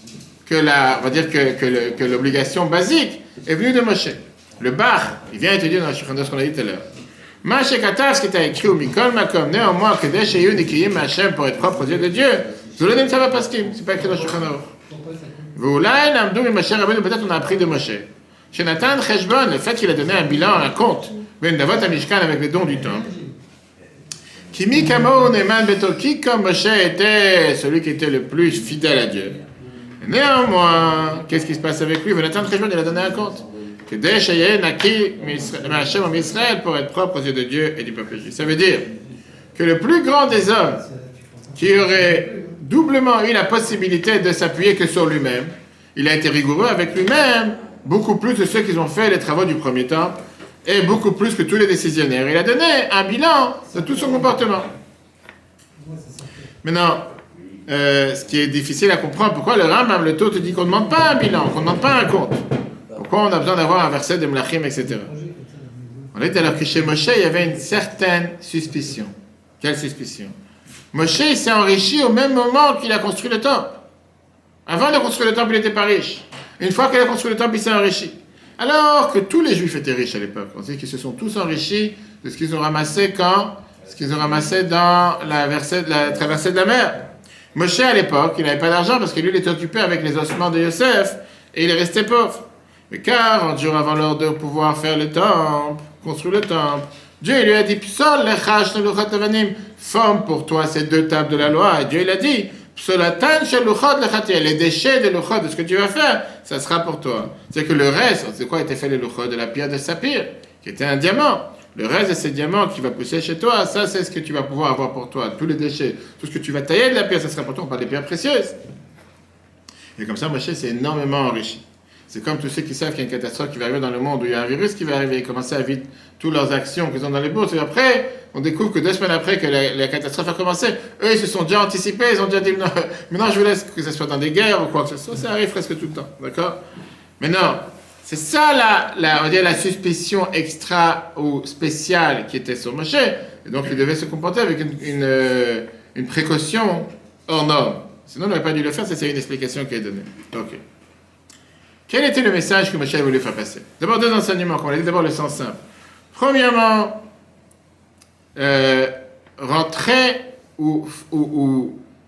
A: que la, on va que, que l'obligation basique est venue de Moshe. Le Bach, il vient étudier dans ce qu'on a dit tout à l'heure. Moshe Katav, ce qui est écrit au Mikol Makom, néanmoins, que des Sheyun Nikiyim Hashem pour être propre aux yeux de Dieu, Zuladim ça va pas c'est pas écrit dans Shulchan Aruch. Voulay Namdou et Moshe Rabbeinu, peut-être on a appris de Moshe. Chez Nathan Cheshbon, le fait qu'il a donné un bilan, un compte, Ben Davot Amishkan avec les dons du temple. Kimi Kamo Neman Betoki, comme Moshe était celui qui était le plus fidèle à Dieu. Néanmoins, qu'est-ce qui se passe avec lui? Nathan Cheshbon, il a donné un compte. Pour être propre aux yeux de Dieu et du peuple juif. Ça veut dire que le plus grand des hommes qui aurait doublement eu la possibilité de s'appuyer que sur lui-même, il a été rigoureux avec lui-même, beaucoup plus que ceux qui ont fait les travaux du premier temps, et beaucoup plus que tous les décisionnaires. Il a donné un bilan de tout son comportement. Maintenant, euh, ce qui est difficile à comprendre, pourquoi le Rambam, le taux, te dit qu'on ne demande pas un bilan, qu'on ne demande pas un compte? Pourquoi on a besoin d'avoir un verset de Mlachim, etc. On est alors que chez Moshe, il y avait une certaine suspicion. Quelle suspicion? Moshe s'est enrichi au même moment qu'il a construit le temple. Avant de construire le temple, il n'était pas riche. Une fois qu'il a construit le temple, il s'est enrichi. Alors que tous les juifs étaient riches à l'époque. On sait qu'ils se sont tous enrichis de ce qu'ils ont ramassé quand? Ce qu'ils ont ramassé dans la, la traversée de la mer. Moshe, à l'époque, il n'avait pas d'argent parce que lui, il était occupé avec les ossements de Yosef et il est resté pauvre. Mais 40 jours avant l'heure de pouvoir faire le temple, construire le temple, Dieu lui a dit Forme pour toi ces deux tables de la loi. Et Dieu il a dit les déchets de luchot, de ce que tu vas faire, ça sera pour toi. C'est que le reste, c'est quoi était fait luchot De la pierre de saphir, qui était un diamant. Le reste de ces diamants qui va pousser chez toi, ça c'est ce que tu vas pouvoir avoir pour toi. Tous les déchets, tout ce que tu vas tailler de la pierre, ça sera pour toi, pas des pierres précieuses. Et comme ça, Moshe s'est énormément enrichi. C'est comme tous ceux qui savent qu'il y a une catastrophe qui va arriver dans le monde, où il y a un virus qui va arriver, ils commencent à vivre toutes leurs actions qu'ils ont dans les bourses. Et après, on découvre que deux semaines après que la, catastrophe a commencé, eux, ils se sont déjà anticipés, ils ont déjà dit, non, maintenant je vous laisse que ce soit dans des guerres ou quoi que ce soit. Ça arrive presque tout le temps, d'accord? Mais non, c'est ça la, la, on la suspicion extra ou spéciale qui était sur Moshe. Et donc il devait se comporter avec une, une, euh, précaution hors norme. Sinon, on n'aurait pas dû le faire, c'est une explication qui est donnée. Ok. Quel était le message que Moshe voulu faire passer? D'abord deux enseignements, on a dit. D'abord le sens simple. Premièrement, euh, rentrer ou,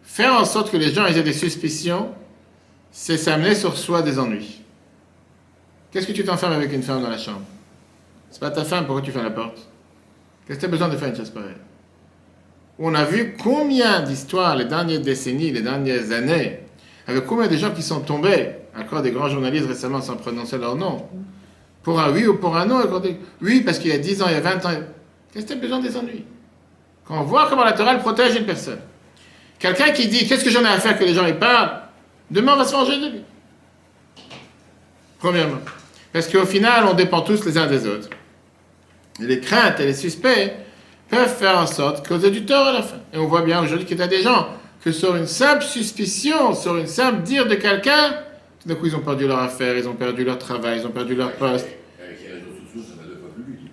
A: faire en sorte que les gens aient des suspicions, c'est s'amener sur soi des ennuis. Qu'est-ce que tu t'enfermes avec une femme dans la chambre? C'est pas ta femme, pourquoi tu fais la porte? Qu'est-ce que tu as besoin de faire une chose pareille? On a vu combien d'histoires les dernières décennies, les dernières années, avec combien de gens qui sont tombés encore des grands journalistes récemment sans prononcer leur nom. Pour un oui ou pour un non, oui, parce qu'il y a 10 ans, il y a 20 ans. Qu'est-ce que tu as besoin des ennuis? Quand on voit comment la Torah protège une personne, quelqu'un qui dit Qu'est-ce que j'en ai à faire que les gens y parlent? Demain, on va se manger de lui. Premièrement. Parce qu'au final, on dépend tous les uns des autres. Les craintes et les suspects peuvent faire en sorte causer du tort à la fin. Et on voit bien aujourd'hui qu'il y a des gens que sur une simple suspicion, sur une simple dire de quelqu'un, tout d'un coup, ils ont perdu leur affaire, ils ont perdu leur travail, ils ont perdu leur poste.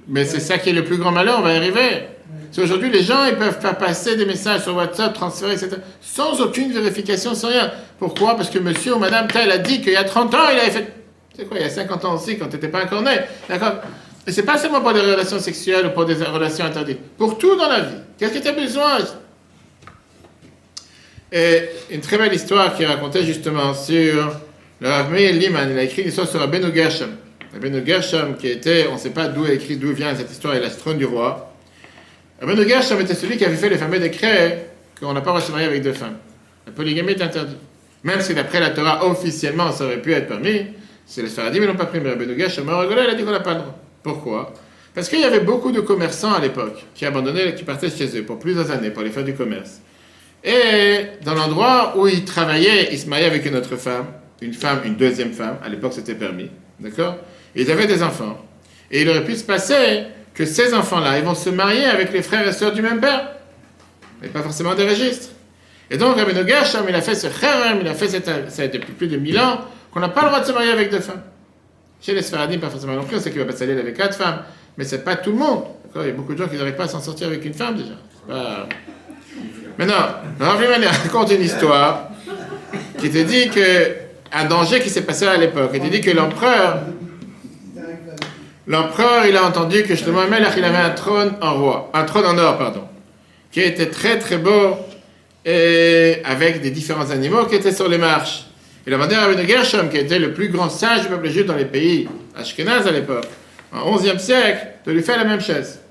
A: Mais c'est ça qui est le plus grand malheur, on va y arriver. C'est aujourd'hui, les gens, ils peuvent faire passer des messages sur WhatsApp, transférer, etc., sans aucune vérification, sans rien. Pourquoi? Parce que monsieur ou madame tel a dit qu'il y a 30 ans, il avait fait. C'est quoi, il y a 50 ans aussi, quand tu n'étais pas encore né. D'accord? Et c'est pas seulement pour des relations sexuelles ou pour des relations interdites. Pour tout dans la vie. Qu'est-ce que tu as besoin? Et une très belle histoire qui racontait justement sur le Rav Meir Liman, il a écrit une histoire sur Rabbeinu Gershom. Rabbeinu Gershom, qui était, on ne sait pas d'où est écrit, d'où vient cette histoire, il a trône du roi. Rabbeinu Gershom était celui qui avait fait les fameux décrets qu'on n'a pas reçu marier avec deux femmes. La polygamie est interdite. Même si d'après la Torah, officiellement, ça aurait pu être permis, c'est les Faradim, ils n'ont pas pris, mais Rabbeinu Gershom, a rigolé, il a dit qu'on n'a pas le droit. Pourquoi? Parce qu'il y avait beaucoup de commerçants à l'époque qui abandonnaient, qui partaient chez eux pour plusieurs années pour aller faire du commerce. Et dans l'endroit où ils travaillaient, ils se mariaient avec une autre femme une femme, une deuxième femme, à l'époque c'était permis, d'accord? Ils avaient des enfants. Et il aurait pu se passer que ces enfants-là, ils vont se marier avec les frères et sœurs du même père, mais pas forcément des registres. Et donc Rabbi Gershom, il a fait ce kharem, il a fait cette, ça depuis plus de mille ans, qu'on n'a pas le droit de se marier avec deux femmes. Chez les Sfaradim, pas forcément non plus, on sait qu'il va pas s'allier avec quatre femmes, mais c'est pas tout le monde. Il y a beaucoup de gens qui n'arrivent pas à s'en sortir avec une femme déjà. Maintenant, Rabbi raconte une histoire qui te dit que un danger qui s'est passé à l'époque. Et il dit que l'empereur, l'empereur, il a entendu que justement Melech, il avait un trône en roi, un trône en or, pardon, qui était très très beau et avec des différents animaux qui étaient sur les marches. Il a demandé à Rabbi Gershom, qui était le plus grand sage du peuple juif dans les pays Ashkenaz à l'époque, en 11e siècle, de lui faire la même chaise.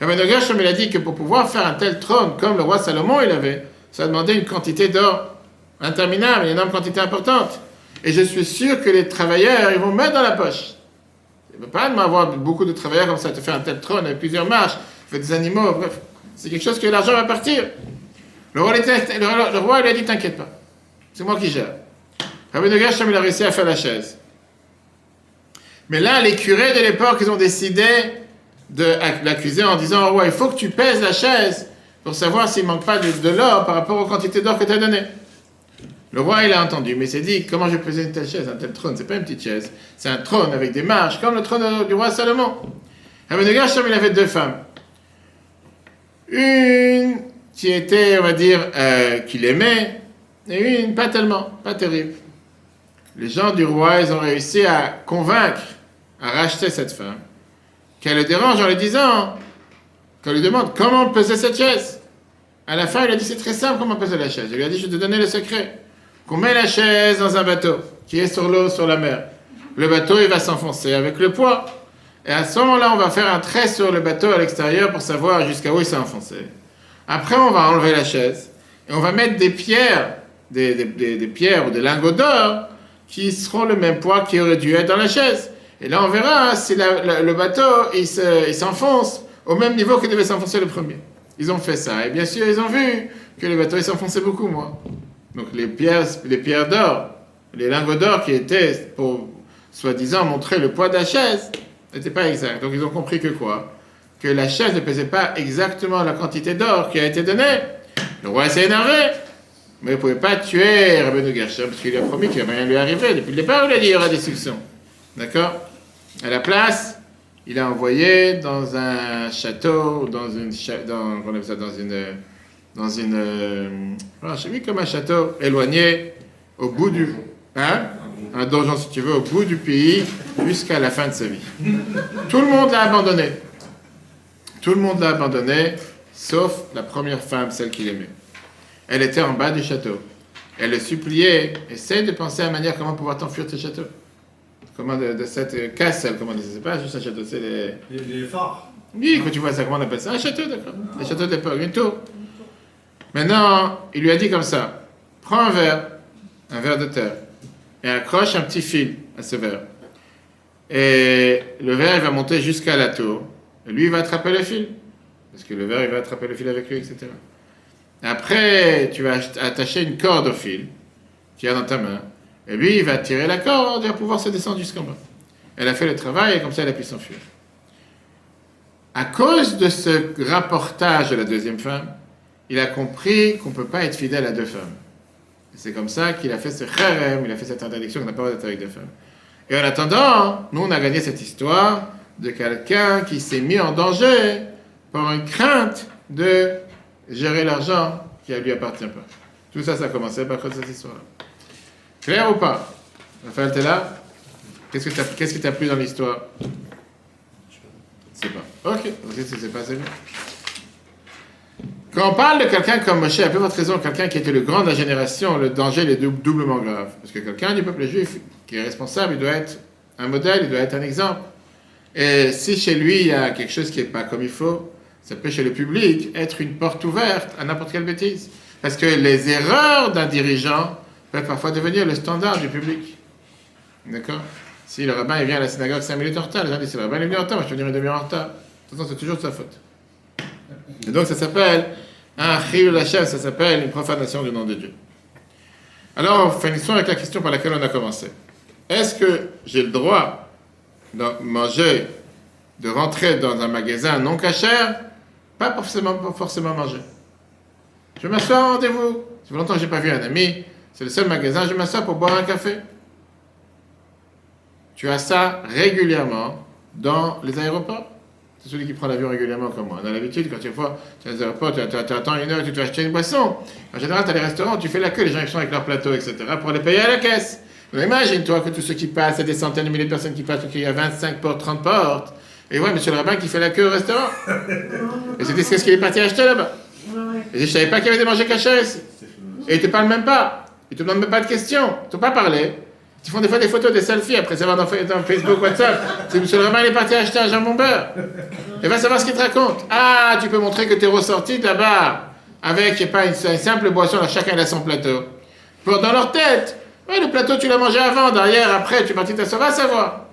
A: Rabbi Gershom, il a dit que pour pouvoir faire un tel trône comme le roi Salomon il avait, ça demandait une quantité d'or interminable, une énorme quantité importante. Et je suis sûr que les travailleurs, ils vont mettre dans la poche. Il ne peut pas avoir beaucoup de travailleurs comme ça, te faire un tel trône avec plusieurs marches, fait des animaux, bref. C'est quelque chose que l'argent va partir. Le roi, le roi lui a dit T'inquiète pas, c'est moi qui gère. Rabbi de Gershom, il a réussi à faire la chaise. Mais là, les curés de l'époque, ils ont décidé de l'accuser en disant oh, ouais, il faut que tu pèses la chaise pour savoir s'il ne manque pas de, de l'or par rapport aux quantités d'or que tu as données. Le roi, il a entendu, mais il s'est dit comment je peser une telle chaise, un tel trône C'est pas une petite chaise, c'est un trône avec des marches, comme le trône du roi Salomon. Gershom, il avait deux femmes. Une qui était, on va dire, euh, qu'il aimait, et une pas tellement, pas terrible. Les gens du roi, ils ont réussi à convaincre, à racheter cette femme, qu'elle le dérange en lui disant, qu'on lui demande comment peser cette chaise. À la fin, il a dit c'est très simple comment peser la chaise. Il a dit je vais te donner le secret. Qu'on met la chaise dans un bateau qui est sur l'eau, sur la mer. Le bateau, il va s'enfoncer avec le poids. Et à ce moment-là, on va faire un trait sur le bateau à l'extérieur pour savoir jusqu'à où il s'est enfoncé. Après, on va enlever la chaise et on va mettre des pierres, des, pierres ou des lingots d'or qui seront le même poids qui aurait dû être dans la chaise. Et là, on verra si le bateau il s'enfonce au même niveau que devait s'enfoncer le premier. Ils ont fait ça. Et bien sûr, ils ont vu que le bateau s'enfonçait beaucoup moins. Donc les pierres, les pierres d'or, les lingots d'or qui étaient pour soi-disant montrer le poids de la chaise, n'étaient pas exacts. Donc ils ont compris que quoi? Que la chaise ne pesait pas exactement la quantité d'or qui a été donnée. Le roi s'est énervé. Mais il ne pouvait pas tuer Rabbeinu Gershom parce qu'il lui a promis qu'il ne rien lui arriver. Depuis le départ, il a dit qu'il y aura destruction. D'accord? À la place, il a envoyé dans un château, dans une, dans, dans une, dans une, euh, je sais comme un château éloigné au bout du, hein, un donjon si tu veux, au bout du pays jusqu'à la fin de sa vie. Tout le monde l'a abandonné. Tout le monde l'a abandonné, sauf la première femme, celle qu'il aimait. Elle était en bas du château. Elle le suppliait, essaye de penser à la manière comment pouvoir t'enfuir de ce château. Comment de, cette castle, comment c'est pas juste un château, c'est les...
D: les... phares.
A: Oui, quand tu vois ça, comment on appelle ça? Un château, d'accord. Un château d'époque, une tour. Maintenant, il lui a dit comme ça, prends un verre, un verre de terre, et accroche un petit fil à ce verre. Et le verre, il va monter jusqu'à la tour. Et lui, il va attraper le fil. Parce que le verre, il va attraper le fil avec lui, etc. Après, tu vas attacher une corde au fil qui a dans ta main. Et lui, il va tirer la corde et va pouvoir se descendre jusqu'en bas. Elle a fait le travail et comme ça, elle a pu s'enfuir. À cause de ce rapportage de la deuxième femme, il a compris qu'on ne peut pas être fidèle à deux femmes. C'est comme ça qu'il a fait ce kharem, il a fait cette interdiction qu'on n'a pas d'être avec deux femmes. Et en attendant, nous, on a gagné cette histoire de quelqu'un qui s'est mis en danger par une crainte de gérer l'argent qui ne lui appartient pas. Tout ça, ça a commencé par cette histoire-là. Clair ou pas? Raphaël, t'es là? Qu'est-ce qui t'a plu dans l'histoire? C'est pas. Ok, c'est pas assez bien. Quand on parle de quelqu'un comme Moshe, à peu votre raison, quelqu'un qui était le grand de la génération, le danger est doublement grave. Parce que quelqu'un du peuple juif qui est responsable, il doit être un modèle, il doit être un exemple. Et si chez lui, il y a quelque chose qui n'est pas comme il faut, ça peut chez le public être une porte ouverte à n'importe quelle bêtise. Parce que les erreurs d'un dirigeant peuvent parfois devenir le standard du public. D'accord? Si le rabbin il vient à la synagogue 5 minutes en retard, les gens disent le rabbin est venu en retard, moi je vais venir une demi-heure en retard. De toute façon, c'est toujours de sa faute. Et donc ça s'appelle un chil chef, ça s'appelle une profanation du nom de Dieu. Alors, finissons avec la question par laquelle on a commencé. Est-ce que j'ai le droit de manger, de rentrer dans un magasin non cachère pas forcément, pas forcément manger. Je m'assois rendez-vous. Ça fait longtemps que je n'ai pas vu un ami. C'est le seul magasin. Je m'assois pour boire un café. Tu as ça régulièrement dans les aéroports? C'est celui qui prend l'avion régulièrement comme moi. On a l'habitude, quand tu vois, tu attends une heure, tu dois acheter une boisson. En général, tu as les restaurants, tu fais la queue, les gens qui sont avec leur plateau, etc., pour les payer à la caisse. Imagine-toi que tous ceux qui passent, il y a des centaines de milliers de personnes qui passent, qu'il y a 25 portes, 30 portes. Et ouais, monsieur le rabbin qui fait la queue au restaurant. Et c'est qu'est-ce qu'il est parti acheter là-bas. Et je savais pas qu'il y avait des manger cachés ici. Et ils te parlent même pas. Ils te demandent même pas de questions. Ils t'ont pas parlé. Ils font des fois des photos, des selfies après savoir dans, Facebook, WhatsApp. C'est monsieur rabbin, il est parti acheter un jambon beurre. Et va savoir ce qu'il te raconte. Ah, tu peux montrer que tu es ressorti là-bas avec, je pas, une, simple boisson, là, chacun a son plateau. Pour dans leur tête. Le plateau, tu l'as mangé avant, derrière, après, tu es parti t'asseoir, à savoir.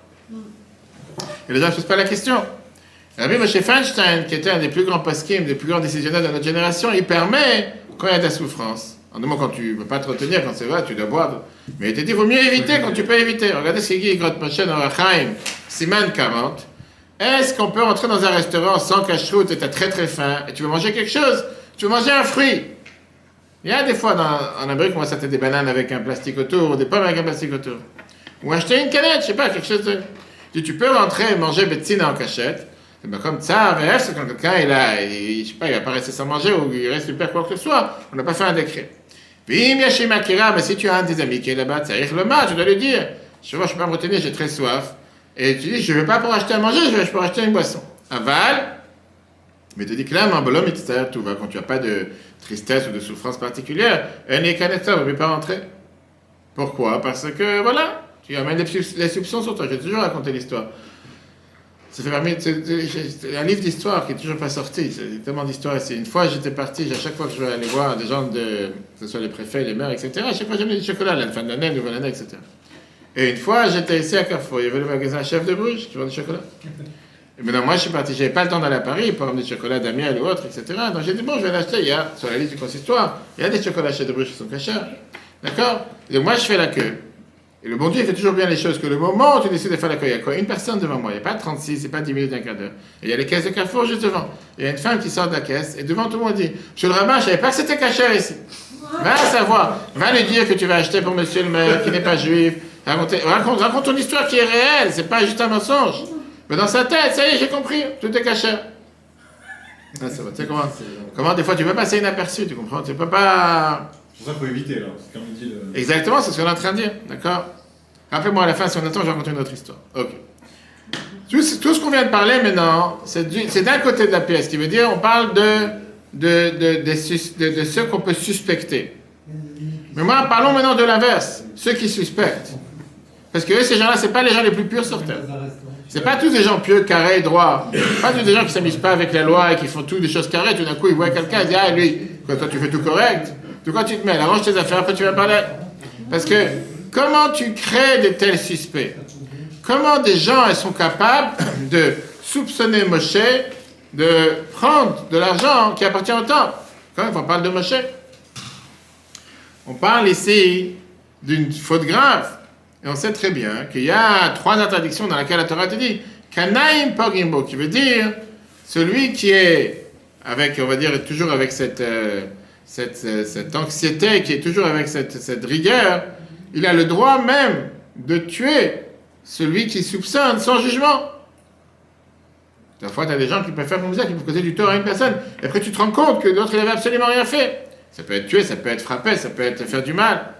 A: Et les gens ne posent pas la question. Rabbi Moshe Feinstein, qui était un des plus grands paskim, des plus grands décisionnaires de notre génération, il permet, quand il y a de la souffrance, en moment quand tu ne peux pas te retenir, quand c'est vrai, tu dois boire. Mais il te dit, il vaut mieux éviter quand tu peux éviter. Regardez ce qu'il dit, Grot Moshe dans Rachaim, Siman 40. Est-ce qu'on peut rentrer dans un restaurant sans cache-route et tu as très très faim et tu veux manger quelque chose? Tu veux manger un fruit? Il y a des fois dans, en Amérique, moi, ça des bananes avec un plastique autour, ou des pommes avec un plastique autour. Ou acheter une canette, je sais pas, quelque chose de. Tu peux rentrer et manger Betsina en cachette. Ben comme ça, c'est quand quelqu'un il a, il, je sais pas, il a pas resté sans manger ou il reste super quoi que ce soit, on n'a pas fait un décret. Mais si tu as un des amis qui est là-bas, tu le match, tu dois lui dire, je je peux pas me retenir, j'ai très soif. Et tu dis, je ne vais pas pour acheter à manger, je vais pour acheter une boisson. Aval, mais tu dis clairement, l'homme est tout va quand tu n'as pas de tristesse ou de souffrance particulière, un écanetta ne peut pas rentrer. Pourquoi? Parce que, voilà, tu amènes les soupçons sur toi. J'ai toujours raconté l'histoire. C'est un livre d'histoire qui est toujours pas sorti. C'est tellement d'histoires ici. Une fois, j'étais parti, à chaque fois que je vais aller voir des gens, de, que ce soit les préfets, les maires, etc., à chaque fois, j'amenais du chocolat la fin de l'année, nouvelle année, etc. Et une fois, j'étais ici à Carrefour. Il y avait le magasin Chef de Bruges qui vend du chocolat. Et maintenant, moi, je suis parti. J'avais pas le temps d'aller à Paris pour emmener du chocolat d'Amiel ou autre, etc. Donc, j'ai dit, bon, je vais l'acheter. Il y a, sur la liste du consistoire, il y a des chocolats Chef de Bruges qui sont cachés. D'accord? Et moi, je fais la queue. Et le bon Dieu fait toujours bien les choses, que le moment où tu décides de faire la il a quoi? Une personne devant moi, il n'y a pas 36, c'est pas 10 minutes, un quart d'heure. Et il y a les caisses de Carrefour juste devant. Il y a une femme qui sort de la caisse, et devant tout le monde dit Monsieur le rabbin, je savais pas que c'était caché ici. Va savoir, va lui dire que tu vas acheter pour monsieur le maire, qui n'est pas juif. Raconte, raconte, ton histoire qui est réelle, c'est pas juste un mensonge. Mais dans sa tête, ça y est, j'ai compris, tout est caché. Ah, ça va. Tu sais comment, comment des fois tu peux passer inaperçu, tu comprends? Tu peux pas.
E: Ça qu'il faut éviter.
A: Exactement, c'est ce qu'on est en train de dire, d'accord? Rappelez-moi à la fin, si on attend, je vais raconter une autre histoire. Ok. Tout, ce qu'on vient de parler maintenant, c'est d'un côté de la pièce, qui veut dire on parle de, de, de, de, ceux qu'on peut suspecter. Mais moi, parlons maintenant de l'inverse, ceux qui suspectent. Parce que ces gens-là, c'est pas les gens les plus purs sur terre. C'est pas tous des gens pieux, carrés, droits. Pas tous des gens qui s'amusent pas avec la loi et qui font tout des choses carrées. Tout d'un coup, ils voient quelqu'un et disent Ah, lui, toi tu fais tout correct, de quoi tu te mets Arrange tes affaires, après tu vas parler. Parce que comment tu crées de tels suspects? Comment des gens sont capables de soupçonner Moshe de prendre de l'argent qui appartient au temple? Quand on parle de Moshe, on parle ici d'une faute grave. Et on sait très bien qu'il y a trois interdictions dans lesquelles la Torah te dit Kanaim Pogimbo, qui veut dire celui qui est avec, on va dire, toujours avec cette, euh, cette, cette, anxiété, qui est toujours avec cette, rigueur, il a le droit même de tuer celui qui soupçonne sans jugement. Parfois, tu as des gens qui peuvent faire comme ça, qui peuvent causer du tort à une personne. Et après, tu te rends compte que l'autre, il n'avait absolument rien fait. Ça peut être tué, ça peut être frappé, ça peut être faire du mal.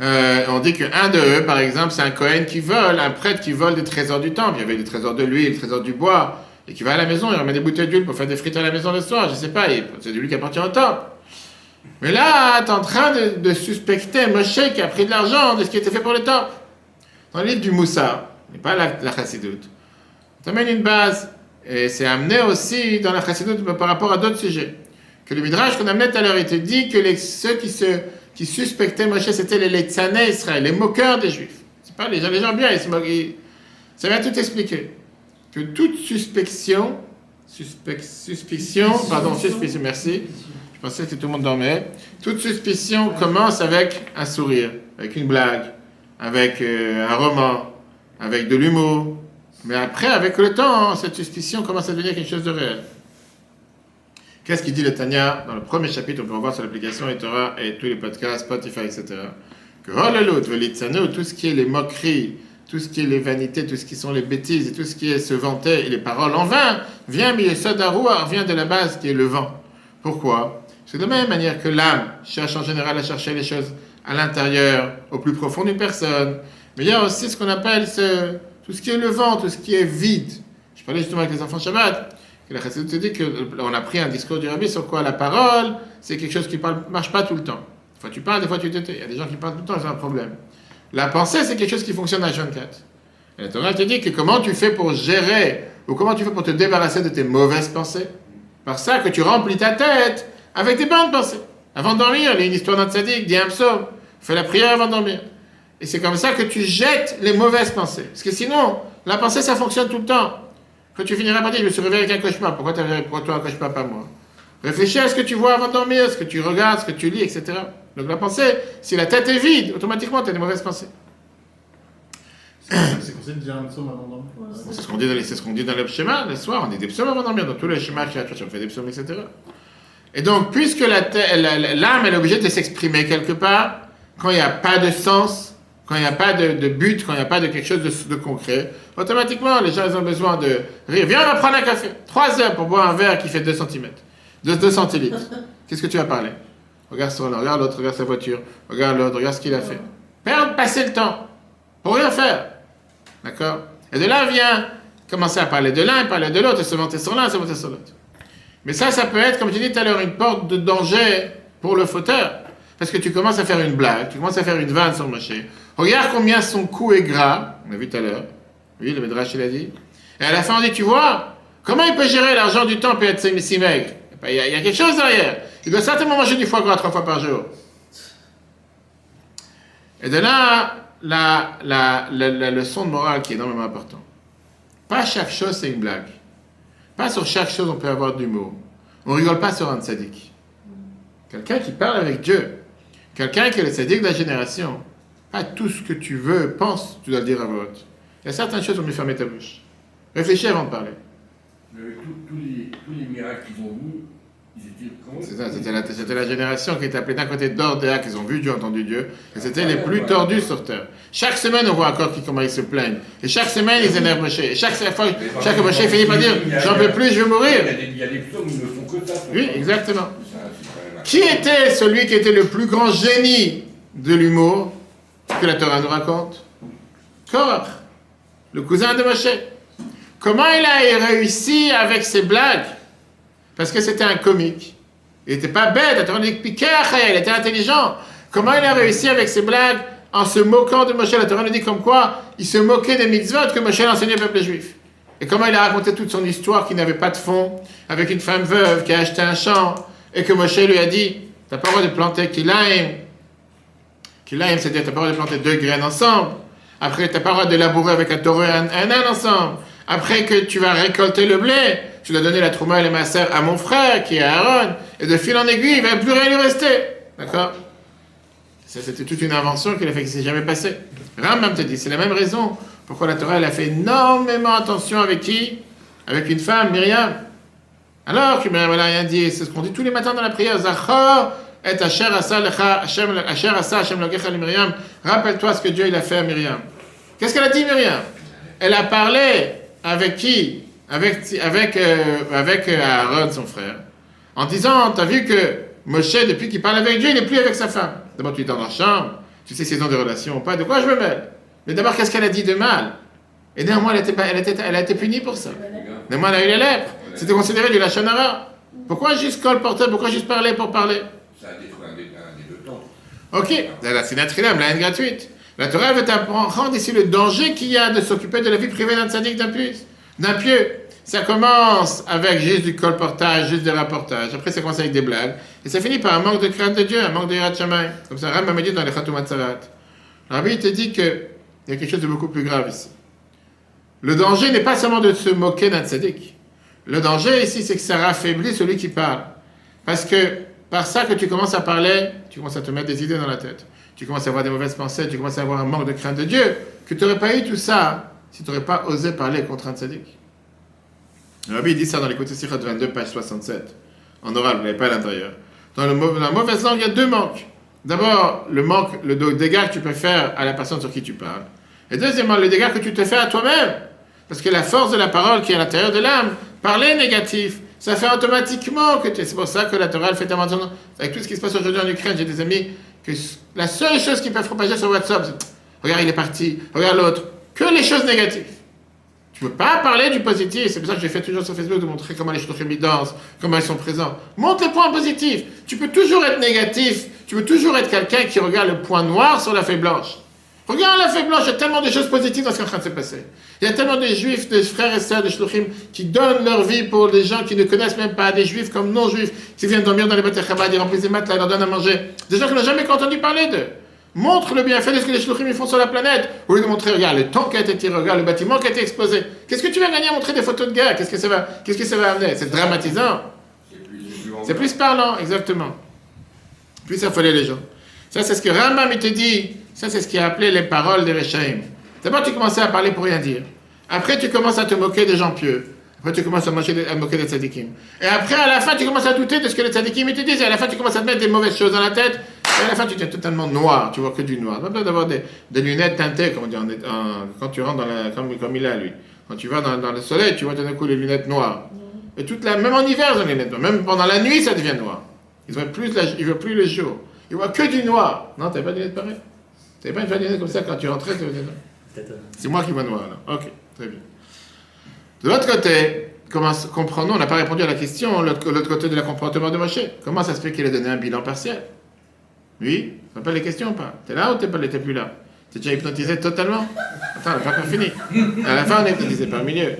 A: Euh, on dit qu'un de eux, par exemple, c'est un Cohen qui vole, un prêtre qui vole des trésors du temple. Il y avait des trésors de l'huile, des trésors du bois, et qui va à la maison, il remet des bouteilles d'huile pour faire des frites à la maison le soir, je sais pas, c'est de lui qui appartient au temple. Mais là, tu es en train de, suspecter Moshe qui a pris de l'argent de ce qui était fait pour le temple. Dans le livre du Moussa, et pas la, la chassidoute, tu amènes une base, et c'est amené aussi dans la chassidoute par rapport à d'autres sujets. Que le Midrash qu'on amenait tout à l'heure, il te dit que ceux qui se qui suspectaient Moshe, c'était les Letzanais Israël, les moqueurs des Juifs. C'est pas les gens, les gens bien, ils se moquent. Ça vient tout expliquer. Que toute suspicion, suspicion, pardon, suspicion, merci. Je pensais que tout le monde dormait. Toute suspicion commence avec un sourire, avec une blague, avec euh, un roman, avec de l'humour. Mais après, avec le temps, cette suspicion commence à devenir quelque chose de réel. Qu'est-ce qu'il dit le Tanya dans le premier chapitre On peut voir sur l'application Etora et tous les podcasts, Spotify, etc. Que oh tout ce qui est les moqueries, tout ce qui est les vanités, tout ce qui sont les bêtises tout ce qui est se vanter et les paroles en vain vient, mais Sodaroua vient de la base qui est le vent. Pourquoi? C'est de la même manière que l'âme cherche en général à chercher les choses à l'intérieur, au plus profond d'une personne. Mais il y a aussi ce qu'on appelle ce, tout ce qui est le vent, tout ce qui est vide. Je parlais justement avec les enfants Shabbat. Que la te dit qu'on a pris un discours du rabbi sur quoi la parole, c'est quelque chose qui ne marche pas tout le temps. Des fois tu parles, des fois tu t'étais. Il y a des gens qui parlent tout le temps, c'est un problème. La pensée, c'est quelque chose qui fonctionne à 24. Et la Torah te dit que comment tu fais pour gérer, ou comment tu fais pour te débarrasser de tes mauvaises pensées? Par ça que tu remplis ta tête avec des bonnes pensées. Avant de dormir, il y a une histoire d'un tzaddik, dis un psaume, fais la prière avant de dormir. Et c'est comme ça que tu jettes les mauvaises pensées. Parce que sinon, la pensée, ça fonctionne tout le temps. Quand tu finiras par dire, je me suis réveillé avec un cauchemar, pourquoi, pourquoi toi un cauchemar, pas moi? Réfléchis à ce que tu vois avant de dormir, ce que tu regardes, ce que tu lis, etc. Donc la pensée, si la tête est vide, automatiquement, tu as des mauvaises pensées.
E: C'est de de
A: ce qu'on dit, dans ce qu'on dit dans le schéma, le soir, on dit des psaumes avant de dormir, dans tous les schémas, on fait des psaumes, etc. Et donc, puisque l'âme, est obligée de s'exprimer quelque part, quand il n'y a pas de sens, quand il n'y a pas de, but, quand il n'y a pas de quelque chose de, concret, automatiquement, les gens ils ont besoin de rire. Viens, on va prendre un café. Trois heures pour boire un verre qui fait 2 cm. 2, centilitres. Qu'est-ce que tu vas parler? Regarde son regarde l'autre, regarde sa voiture, regarde l'autre, regarde ce qu'il a fait. Perdre, passer le temps. Pour rien faire. D'accord? Et de là vient commencer à parler de l'un, parler de l'autre, se monter sur l'un, se monter sur l'autre. Mais ça, ça peut être, comme je dit tout à l'heure, une porte de danger pour le fauteur. Parce que tu commences à faire une blague, tu commences à faire une vanne sur Moshe. Regarde combien son cou est gras, on a vu tout à l'heure. Oui, le Midrash, il a dit. Et à la fin, on dit, tu vois, comment il peut gérer l'argent du temps et être si maigre il y, a, quelque chose derrière. Il doit certainement manger du foie gras trois fois par jour. Et de là, la, la, la, la leçon de morale qui est énormément importante. Pas chaque chose, c'est une blague. Pas sur chaque chose on peut avoir du mot. On rigole pas sur un tzaddik. Quelqu'un qui parle avec Dieu. Quelqu'un qui est le tzaddik de la génération. Pas tout ce que tu veux, pense, tu dois le dire à voix Il y a certaines choses on peut fermer ta bouche. Réfléchis avant de parler.
B: Mais tous les, tous les miracles qu'ils ont vus,
A: c'est ça, c'était la, la, génération qui était appelée d'un côté d'ordre, qu'ils ont vu Dieu, entendu Dieu, et c'était les plus tordus sur terre. Chaque semaine, on voit encore qui, comment ils se plaignent. Et chaque semaine, ils énervent Moshe. Et chaque fois, chaque Moshe finit par dire J'en peux plus, je vais mourir.
B: Il y a des psaumes qui ne font que ça.
A: Oui, exactement. Qui était celui qui était le plus grand génie de l'humour que la Torah nous raconte? Korach, le cousin de Moshe. Comment il a réussi avec ses blagues? Parce que c'était un comique. Il n'était pas bête, il était intelligent. Comment il a réussi avec ses blagues en se moquant de Moshe? La Torah nous dit comme quoi il se moquait des mitzvot que Moshe enseignait au peuple juif. Et comment il a raconté toute son histoire qui n'avait pas de fond, avec une femme veuve qui a acheté un champ, et que Moshe lui a dit T'as pas le droit de planter kilaim. Kilaim, c'est-à-dire t'as pas le droit de planter deux graines ensemble. Après, t'as pas le droit de labourer avec un taureau et un, un âne ensemble. Après que tu vas récolter le blé, tu dois donner la trouma et les masseurs à mon frère, qui est Aaron, et de fil en aiguille, il ne va plus rien lui rester. D'accord? Ça, c'était toute une invention qu'il a fait qui s'est jamais passé. Rambam te dit, c'est la même raison pourquoi la Torah, elle a fait énormément attention avec qui? Avec une femme, Myriam. Alors que Myriam, elle n'a rien dit, c'est ce qu'on dit tous les matins dans la prière, Zachor et Asher Asa Hashem Myriam. Rappelle-toi ce que Dieu a fait à Myriam. Qu'est-ce qu'elle a dit, Myriam? Elle a parlé avec qui? Avec, avec, euh, avec euh, Aaron, son frère, en disant, tu as vu que Moshe, depuis qu'il parle avec Dieu, il n'est plus avec sa femme. D'abord, tu es dans la chambre, tu sais s'ils ont des relations ou pas, de quoi je me mêle? Mais d'abord, qu'est-ce qu'elle a dit de mal? Et néanmoins, elle, était, elle, était, elle a été punie pour ça. Néanmoins, elle a eu les lèpres. C'était considéré du lachonara. Pourquoi juste colporter Pourquoi juste parler pour parler?
B: Ça a détruit un des, deux temps.
A: Ok, la sinatrilam, la haine gratuite. La Torah veut apprendre ici le danger qu'il y a de s'occuper de la vie privée d'un sadique d'un plus d'un pieux. Ça commence avec juste du colportage, juste des rapportages. Après, ça commence avec des blagues. Et ça finit par un manque de crainte de Dieu, un manque de Yirat Comme ça, Ram dit dans les Khatoum Sarat. Rabbi, te dit qu'il y a quelque chose de beaucoup plus grave ici. Le danger n'est pas seulement de se moquer d'un tzaddik. Le danger ici, c'est que ça raffaiblit celui qui parle. Parce que par ça que tu commences à parler, tu commences à te mettre des idées dans la tête. Tu commences à avoir des mauvaises pensées, tu commences à avoir un manque de crainte de Dieu. Que tu n'aurais pas eu tout ça si tu n'aurais pas osé parler contre un tzaddik. Le rabbi dit ça dans l'écoute Sirot 22, page 67. En oral, vous n'avez pas à l'intérieur. Dans la mauvaise langue, il y a deux manques. D'abord, le manque, le dégât que tu peux faire à la personne sur qui tu parles. Et deuxièmement, le dégât que tu te fais à toi-même. Parce que la force de la parole qui est à l'intérieur de l'âme, parler négatif, ça fait automatiquement que tu... C'est pour ça que la Torah fait attention avec tout ce qui se passe aujourd'hui en Ukraine. J'ai des amis que la seule chose qu'ils peuvent propager sur WhatsApp, c'est regarde, il est parti, regarde l'autre, que les choses négatives. Tu ne peux pas parler du positif. C'est pour ça que j'ai fait toujours sur Facebook de montrer comment les shluchim dansent, comment ils sont présents. Montre les points positifs. Tu peux toujours être négatif. Tu peux toujours être quelqu'un qui regarde le point noir sur la feuille blanche. Regarde la feuille blanche, il y a tellement de choses positives dans ce qui est en train de se passer. Il y a tellement de juifs, de frères et sœurs, de shluchim, qui donnent leur vie pour des gens qui ne connaissent même pas, des juifs comme non-juifs, qui viennent dormir dans les bâtiments, ils remplissent des matelas, ils leur donnent à manger. Des gens qui n'ont jamais entendu parler d'eux. Montre le bienfait de ce que les shluchim font sur la planète. Au lieu de montrer, regarde, le temps qui a été tiré, regarde le bâtiment qui a été explosé. Qu'est-ce que tu vas gagner à montrer des photos de guerre Qu'est-ce que ça va, qu'est-ce que ça va amener? C'est dramatisant. C'est plus parlant, exactement. Plus affoler les gens. Ça, c'est ce que Rambam il te dit. Ça, c'est ce qui a appelé les paroles des Rechaim. D'abord, tu commençais à parler pour rien dire. Après, tu commences à te moquer des gens pieux. Après, tu commences à moquer des tzadikim. Et après, à la fin, tu commences à douter de ce que les tzadikim te disent. Et à la fin, tu commences à te mettre des mauvaises choses dans la tête. Et à la fin, tu es totalement noir. Tu vois que du noir. Pas besoin d'avoir des, des, lunettes teintées, comme on dit, en, en, quand tu rentres dans la, comme, comme il a, lui. Quand tu vas dans, dans le soleil, tu vois tout d'un coup les lunettes noires. Et toute la, même en hiver, ils ont les lunettes noires. Même pendant la nuit, ça devient noir. Ils ne voient plus, le jour. Ils voient que du noir. Non, t'avais pas de lunettes pareilles? T'avais pas une lunettes comme ça quand tu rentrais C'est moi qui vois noir, là. Ok, très bien. De l'autre côté, comment, comprenons, on n'a pas répondu à la question, l'autre côté de la comportement de Moshe. Comment ça se fait qu'il a donné un bilan partiel? Oui Ça pas les questions ou pas? T'es là ou t'es pas plus là T'es déjà hypnotisé totalement? Attends, on n'a pas encore fini. À la fin, on est hypnotisé par milieu.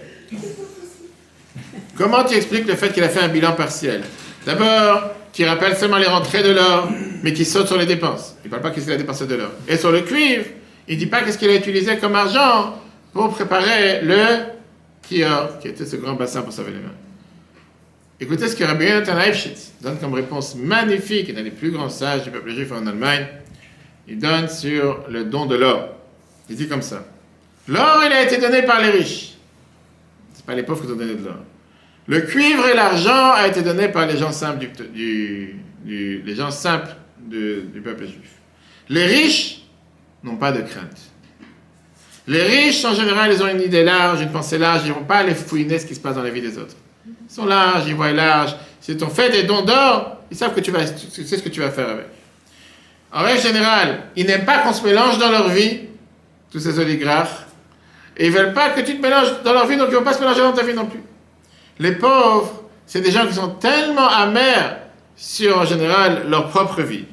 A: Comment tu expliques le fait qu'il a fait un bilan partiel? D'abord, qui rappelle seulement les rentrées de l'or, mais qui saute sur les dépenses. Il ne parle pas qu'est-ce qu'il a dépensé de l'or. Et sur le cuivre, il ne dit pas qu'est-ce qu'il a utilisé comme argent pour préparer le qui était ce grand bassin pour sauver les mains. Écoutez ce que Rabbi Yonatan Eifschitz donne comme réponse magnifique, et un des plus grands sages du peuple juif en Allemagne. Il donne sur le don de l'or. Il dit comme ça. L'or, il a été donné par les riches. Ce pas les pauvres qui ont donné de l'or. Le cuivre et l'argent a été donné par les gens simples du, du, les gens simples du, du peuple juif. Les riches n'ont pas de crainte. Les riches, en général, ils ont une idée large, une pensée large, ils ne vont pas aller fouiner ce qui se passe dans la vie des autres. Ils sont larges, ils voient large. Si on fait des dons d'or, ils savent que tu, vas, tu sais ce que tu vas faire avec. En règle générale, ils n'aiment pas qu'on se mélange dans leur vie, tous ces oligarques, et ils veulent pas que tu te mélanges dans leur vie, donc ils vont pas se mélanger dans ta vie non plus. Les pauvres, c'est des gens qui sont tellement amers sur, en général, leur propre vie.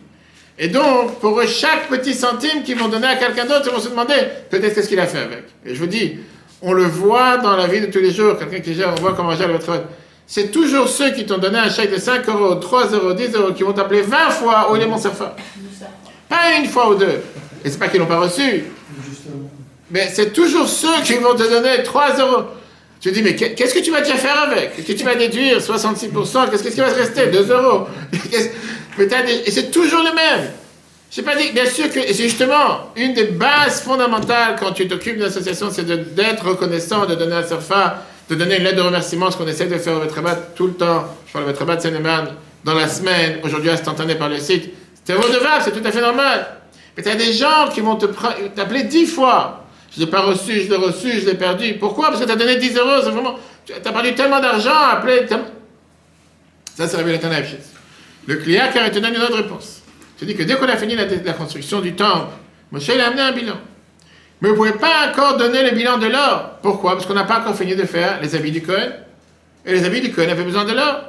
A: Et donc, pour eux, chaque petit centime qu'ils vont donner à quelqu'un d'autre, ils vont se demander peut-être qu'est-ce qu'il a fait avec? Et je vous dis, on le voit dans la vie de tous les jours, quelqu'un qui gère, on voit comment gère le travail. C'est toujours ceux qui t'ont donné un chèque de 5 euros, 3 euros, 10 euros, qui vont t'appeler 20 fois au mon Safa. Pas une fois ou deux. Et c'est pas qu'ils l'ont pas reçu. Mais c'est toujours ceux qui vont te donner 3 euros. Je dis, mais qu'est-ce que tu vas déjà faire avec? Est-ce que tu vas déduire? 66% Qu'est-ce qui va se rester? 2 euros Et c'est toujours le même. Je pas dit, bien sûr que c'est justement une des bases fondamentales quand tu t'occupes d'une association, c'est d'être reconnaissant, de donner un serfa, de donner une lettre de remerciement, ce qu'on essaie de faire au Vetrabat tout le temps. Je parle au Vetrabat Sénéman dans la semaine, aujourd'hui instantané par le site. C'est redevable, c'est tout à fait normal. Mais tu as des gens qui vont t'appeler dix fois je ne l'ai pas reçu, je l'ai reçu, je l'ai perdu. Pourquoi? Parce que tu as donné 10 euros, c'est vraiment. Tu as perdu tellement d'argent, appelé. Ça, c'est la Le client qui a te donne une autre réponse. Je dis que dès qu'on a fini la, la, construction du temple, Moshe il a amené un bilan. Mais vous ne pouvez pas encore donner le bilan de l'or. Pourquoi? Parce qu'on n'a pas encore fini de faire les habits du Cohen. Et les habits du Cohen avaient besoin de l'or.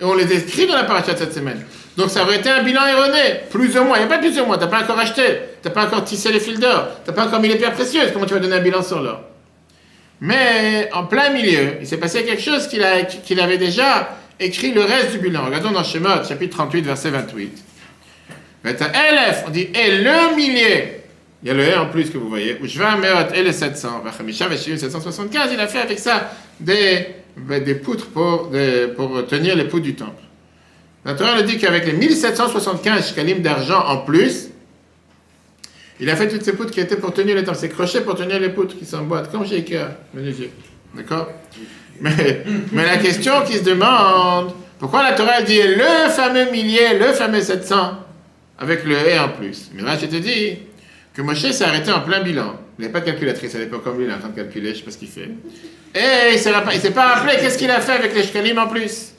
A: Et on les écrit dans la paracha de cette semaine. Donc ça aurait été un bilan erroné, plus ou moins. Il n'y a pas plus ou moins, tu n'as pas encore acheté, tu n'as pas encore tissé les fils d'or, tu n'as pas encore mis les pierres précieuses, comment tu vas donner un bilan sur l'or? Mais en plein milieu, il s'est passé quelque chose qu'il avait déjà écrit le reste du bilan. Regardons dans Shemot, chapitre 38, verset 28. Elef, on dit et le millier. Il y a le et en plus que vous voyez. Vais à et le 700. 775, il a fait avec ça des, des poutres pour, pour tenir les poutres du temple. La Torah dit qu'avec les 1775 shkalim d'argent en plus, il a fait toutes ces poutres qui étaient pour tenir les temps, ces crochets pour tenir les poutres qui s'emboîtent, comme chez Ikea, D'accord? Mais, mais la question qui se demande, pourquoi la Torah dit le fameux millier, le fameux 700, avec le et en plus? Mais là, je te dis que Moshe s'est arrêté en plein bilan. Il n'avait pas de calculatrice à l'époque comme lui, il est en train de calculer, je ne sais pas ce qu'il fait. Et il ne s'est pas rappelé qu'est-ce qu'il a fait avec les shkalim en plus.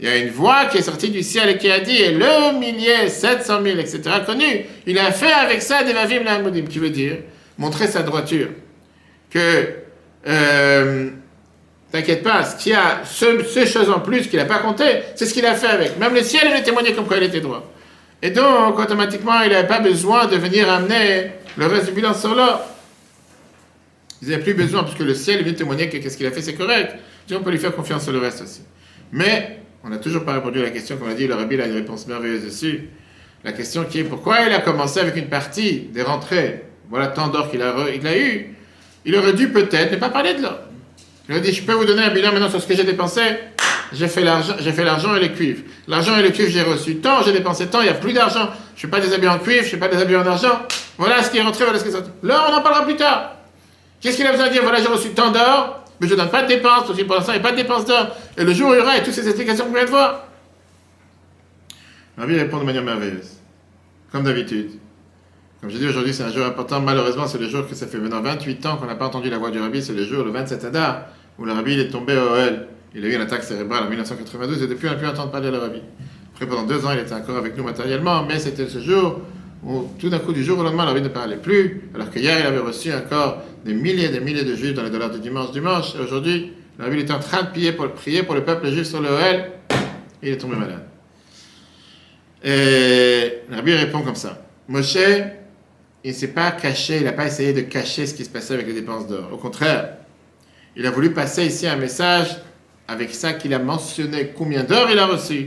A: Il y a une voix qui est sortie du ciel et qui a dit, et le millier, 700 000, etc., connu, il a fait avec ça des vavim l'amoudim, qui veut dire montrer sa droiture. Que, euh, t'inquiète pas, ce qu'il a, ces choses en plus qu'il n'a pas compté, c'est ce qu'il a fait avec. Même le ciel, a témoigné comme quoi il était droit. Et donc, automatiquement, il n'avait pas besoin de venir amener le reste du bilan sur l'or. Il n'avait plus besoin, puisque le ciel vient témoigner que ce qu'il a fait, c'est correct. Et on peut lui faire confiance sur le reste aussi. Mais, on n'a toujours pas répondu à la question, comme a dit, le rabbi a une réponse merveilleuse dessus. La question qui est pourquoi il a commencé avec une partie des rentrées, voilà tant d'or qu'il a, a eu. Il aurait dû peut-être ne pas parler de l'or. Il a dit Je peux vous donner un bilan maintenant sur ce que j'ai dépensé J'ai fait l'argent, j'ai fait l'argent et les cuivres. L'argent et les cuivres, j'ai reçu tant, j'ai dépensé tant, il n'y a plus d'argent. Je suis pas déshabillé en cuivre, je suis pas déshabillé en argent. Voilà ce qui est rentré, voilà ce qui est sorti. L'or, on en parlera plus tard. Qu'est-ce qu'il a besoin de dire? Voilà, j'ai reçu tant d'or, mais je ne donne pas de dépenses, aussi pour l'instant, il n'y a pas de dépenses d'or. Et le jour où il y aura, et toutes ces explications qu'on vient de voir. Vie répond de manière merveilleuse. Comme d'habitude. Comme j'ai dit aujourd'hui, c'est un jour important. Malheureusement, c'est le jour que ça fait maintenant 28 ans qu'on n'a pas entendu la voix du rabbi. C'est le jour, le 27 Adar, où le rabbi est tombé au OL. Il a eu une attaque cérébrale en 1992 et depuis, on n'a plus entendu parler de le rabbi. Après, pendant deux ans, il était encore avec nous matériellement, mais c'était ce jour où, tout d'un coup, du jour au lendemain, le rabbi ne parlait plus, alors qu'hier, il avait reçu encore des milliers et des milliers de juifs dans les dollars du dimanche, dimanche. Et aujourd'hui, le rabbi était en train de prier pour, le peuple juif sur le OL. Il est tombé malade. Et le rabbi répond comme ça. Moshe, il ne s'est pas caché, il n'a pas essayé de cacher ce qui se passait avec les dépenses d'or. Au contraire, il a voulu passer ici un message avec ça qu'il a mentionné combien d'or il a reçu.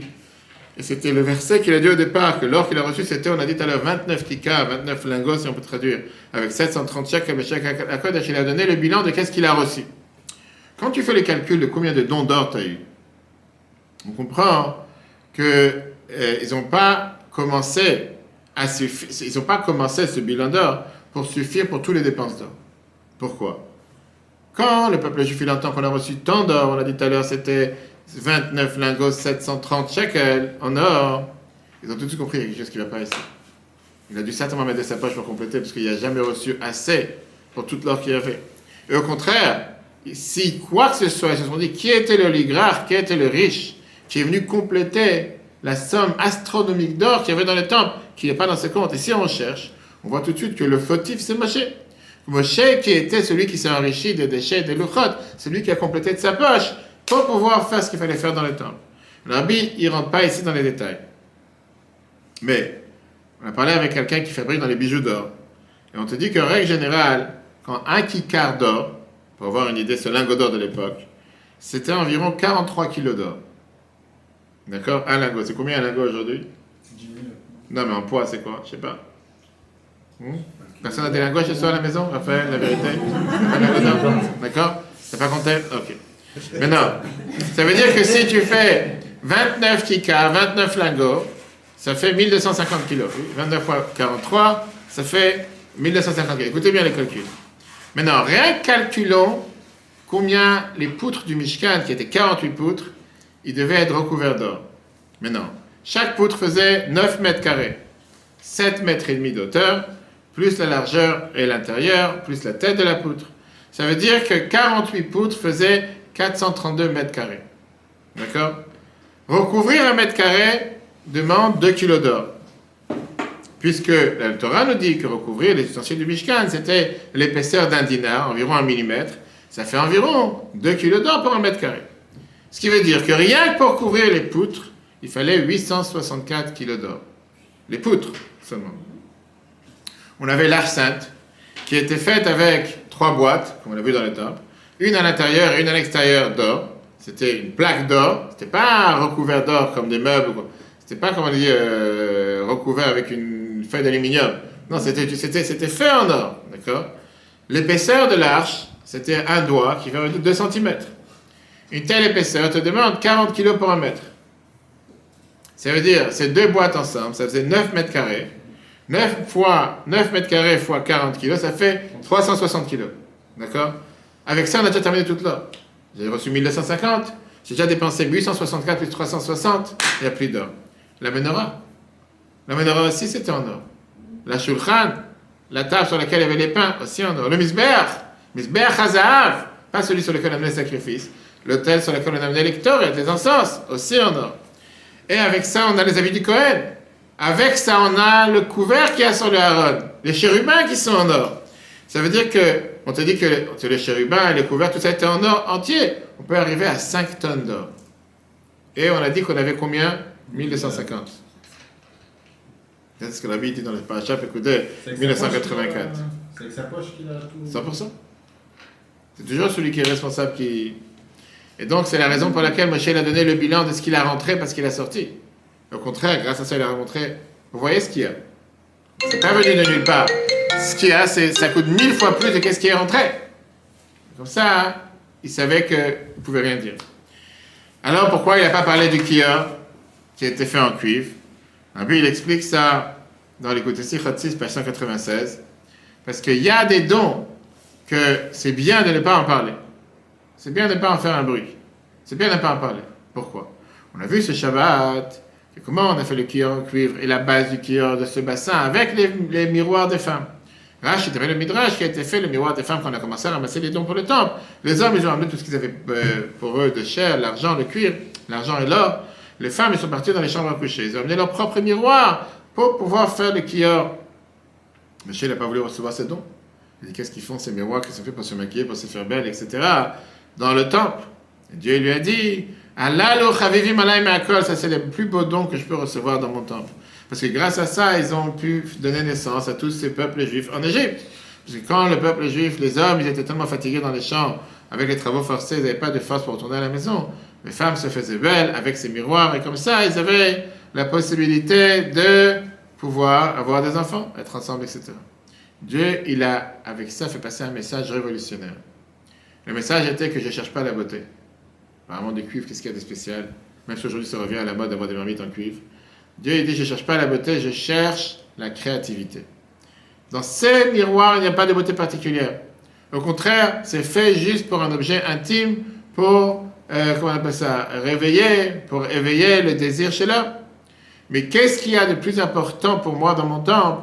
A: Et c'était le verset qu'il a dit au départ, que l'or qu'il a reçu, c'était, on a dit tout à l'heure, 29 kika, 29 lingots, si on peut traduire, avec 730 chèques, le chèque à il a donné le bilan de qu'est-ce qu'il a reçu. Quand tu fais les calculs de combien de dons d'or tu as eu, on comprend qu'ils euh, n'ont pas commencé ils n'ont pas commencé ce bilan d'or pour suffire pour tous les dépenses d'or. Pourquoi? Quand le peuple juif il entend qu'on a reçu tant d'or, on l'a dit tout à l'heure, c'était 29 lingots, 730 shekels en or, ils ont tout de suite compris a quelque chose qui ne va pas ici. Il a dû certainement mettre sa poche pour compléter parce qu'il n'a jamais reçu assez pour toute l'or qu'il avait. Et au contraire, si quoi que ce soit, ils se sont dit qui était l'oligarque, qui était le riche, qui est venu compléter la somme astronomique d'or qu'il y avait dans le temple, qui n'est pas dans ses comptes. Et si on cherche, on voit tout de suite que le fautif, c'est Moshe. Moshe qui était celui qui s'est enrichi des déchets des luchot, celui qui a complété de sa poche pour pouvoir faire ce qu'il fallait faire dans le temple. Le rabbi, il ne rentre pas ici dans les détails. Mais, on a parlé avec quelqu'un qui fabrique dans les bijoux d'or. Et on te dit que, règle générale, quand un kikar d'or, pour avoir une idée, ce lingot d'or de l'époque, c'était environ 43 kilos d'or. D'accord? Un lingot. C'est combien un lingot aujourd'hui? 10 000. Non, mais en poids, c'est quoi? Je sais pas. Hmm? Personne n'a des lingots chez soi à la maison? Raphaël, la vérité? D'accord? C'est pas compté? Ok. Maintenant, ça veut dire que si tu fais 29 kika, 29 lingots, ça fait 1250 kilos. 29 fois 43, ça fait 1250 kilos. Écoutez bien les calculs. Maintenant, rien que calculons combien les poutres du Mishkan, qui étaient 48 poutres, il devait être recouvert d'or. Maintenant, chaque poutre faisait 9 mètres carrés, 7 mètres et demi d'auteur, plus la largeur et l'intérieur, plus la tête de la poutre. Ça veut dire que 48 poutres faisaient 432 mètres carrés. D'accord? Recouvrir un mètre carré demande 2 kilos d'or. Puisque la Torah nous dit que recouvrir les ustensiles du Mishkan, c'était l'épaisseur d'un dinar, environ un millimètre. Ça fait environ 2 kilos d'or pour un mètre carré. Ce qui veut dire que rien que pour couvrir les poutres, il fallait 864 kilos d'or. Les poutres seulement. On avait l'arche sainte, qui était faite avec trois boîtes, comme on l'a vu dans le temple, une à l'intérieur et une à l'extérieur d'or. C'était une plaque d'or, c'était pas recouvert d'or comme des meubles, c'était pas, comme on dit, euh, recouvert avec une feuille d'aluminium. Non, c'était, fait en or, d'accord? L'épaisseur de l'arche, c'était un doigt qui fait 2 cm. Une telle épaisseur te demande 40 kg pour un mètre. Ça veut dire, ces deux boîtes ensemble, ça faisait 9 mètres carrés. 9 fois 9 mètres carrés fois 40 kg, ça fait 360 kg. D'accord? Avec ça, on a déjà terminé toute l'or. J'ai reçu 1250, j'ai déjà dépensé 864 plus 360, il n'y a plus d'or. La menorah. La menorah aussi, c'était en or. La shulchan, la table sur laquelle il y avait les pains, aussi en or. Le misber, misber hazahav, pas celui sur lequel on a mis le sacrifice. L'autel sur lequel on a amené les les encens, aussi en or. Et avec ça, on a les habits du Cohen. Avec ça, on a le couvert qui a sur le Aaron. Les chérubins qui sont en or. Ça veut dire que, on te dit que les, les chérubins et les couverts, tout ça était en or entier. On peut arriver à 5 tonnes d'or. Et on a dit qu'on avait combien? 1250. C'est ce que la Bible dit dans le parachat écoutez, 1984.
E: C'est avec sa poche qu'il a tout.
A: 100%. C'est toujours celui qui est responsable qui. Et donc, c'est la raison pour laquelle Moshe a donné le bilan de ce qu'il a rentré parce qu'il a sorti. Au contraire, grâce à ça, il a montré vous voyez ce qu'il y a. C'est pas venu de nulle part. Ce qu'il y a, ça coûte mille fois plus de ce qui est rentré. Comme ça, hein, il savait qu'il ne pouvait rien dire. Alors, pourquoi il n'a pas parlé du kior qui a été fait en cuivre? Un peu, il explique ça dans côtés 6, page 196. Parce qu'il y a des dons que c'est bien de ne pas en parler. C'est bien de ne pas en faire un bruit. C'est bien de ne pas en parler. Pourquoi? On a vu ce Shabbat, comment on a fait le cuivre et la base du kior de ce bassin avec les, miroirs des femmes? Rachid avait le midrash qui a été fait, le miroir des femmes, quand on a commencé à ramasser les dons pour le temple. Les hommes, ils ont amené tout ce qu'ils avaient euh, pour eux de chair, l'argent, le cuir, l'argent et l'or. Les femmes, ils sont parties dans les chambres à coucher. Ils ont amené leur propre miroir pour pouvoir faire le kior. Monsieur n'a pas voulu recevoir ces dons. Il dit qu'est-ce qu'ils font ces miroirs? Qui sont faits pour se maquiller, pour se faire belle, etc. dans le temple? Dieu lui a dit ça c'est le plus beau don que je peux recevoir dans mon temple. Parce que grâce à ça, ils ont pu donner naissance à tous ces peuples juifs en Égypte. Parce que quand le peuple juif, les hommes, ils étaient tellement fatigués dans les champs, avec les travaux forcés, ils n'avaient pas de force pour retourner à la maison. Les femmes se faisaient belles avec ces miroirs, et comme ça, ils avaient la possibilité de pouvoir avoir des enfants, être ensemble, etc. Dieu, il a, avec ça, fait passer un message révolutionnaire. Le message était que je ne cherche pas la beauté. Apparemment, du cuivre, qu'est-ce qu'il y a de spécial? Même si aujourd'hui ça revient à la mode d'avoir des marmites en cuivre. Dieu il dit Je ne cherche pas la beauté, je cherche la créativité. Dans ces miroirs, il n'y a pas de beauté particulière. Au contraire, c'est fait juste pour un objet intime, pour, euh, comment on appelle ça, réveiller, pour éveiller le désir chez l'homme. Mais qu'est-ce qu'il y a de plus important pour moi dans mon temple,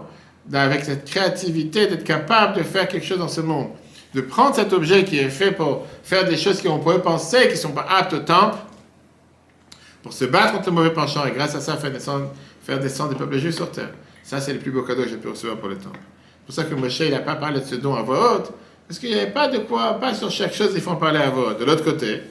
A: avec cette créativité, d'être capable de faire quelque chose dans ce monde? De prendre cet objet qui est fait pour faire des choses qu'on pourrait penser qui ne sont pas aptes au temple, pour se battre contre le mauvais penchant et grâce à ça faire descendre, faire descendre des peuples juifs sur terre. Ça, c'est le plus beau cadeau que j'ai pu recevoir pour le temple. C'est pour ça que Moshe, il n'a pas parlé de ce don à voix haute, parce qu'il n'y avait pas de quoi, pas sur chaque chose, il faut en parler à voix haute. De l'autre côté,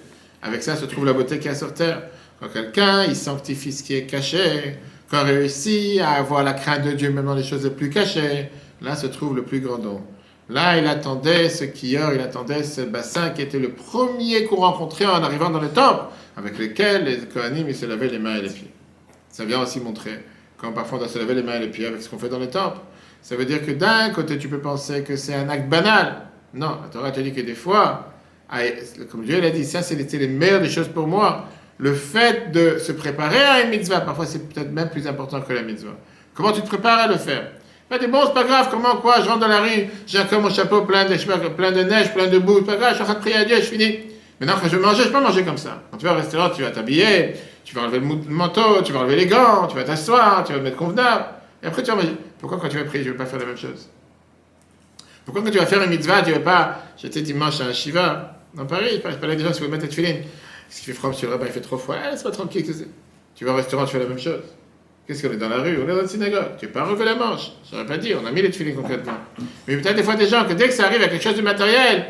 A: avec ça se trouve la beauté qu'il y a sur terre. Quand quelqu'un, il sanctifie ce qui est caché, quand on réussit à avoir la crainte de Dieu même dans les choses les plus cachées, là se trouve le plus grand don. Là, il attendait ce kior, il attendait ce bassin qui était le premier qu'on rencontrait en arrivant dans le temple, avec lequel les Kohanim se lavaient les mains et les pieds. Ça vient aussi montrer quand parfois on doit se laver les mains et les pieds avec ce qu'on fait dans le temple. Ça veut dire que d'un côté, tu peux penser que c'est un acte banal. Non, la Torah te dit que des fois, comme Dieu l'a dit, ça c'était les meilleures des choses pour moi. Le fait de se préparer à une mitzvah, parfois c'est peut-être même plus important que la mitzvah. Comment tu te prépares à le faire? Dit, bon, c'est pas grave, comment, quoi, je rentre dans la rue, j'ai encore mon chapeau plein de, plein de neige, plein de boue, c'est pas grave, je suis en train de prier à Dieu, je finis. Maintenant, quand je vais manger, je peux pas manger comme ça. Quand tu vas au restaurant, tu vas t'habiller, tu vas enlever le manteau, tu vas enlever les gants, tu vas t'asseoir, tu vas te mettre convenable. Et après, tu vas manger. Pourquoi quand tu vas prier, je ne vais pas faire la même chose? Pourquoi quand tu vas faire une mitzvah, tu ne vas pas. J'étais dimanche à un Shiva, dans Paris, je parlais des gens qui veulent mettre ta filine. Ce qui fait froid, monsieur le rabbin, il fait trop froid. Eh, laisse-moi tranquille. Tu vas au restaurant, tu fais la même chose. Qu'est-ce qu'on est dans la rue? On est dans une synagogue. Tu n'es pas relevé la manche. Je n'aurais pas dit, on a mis les filets concrètement. Mais peut-être des fois des gens que dès que ça arrive à quelque chose de matériel,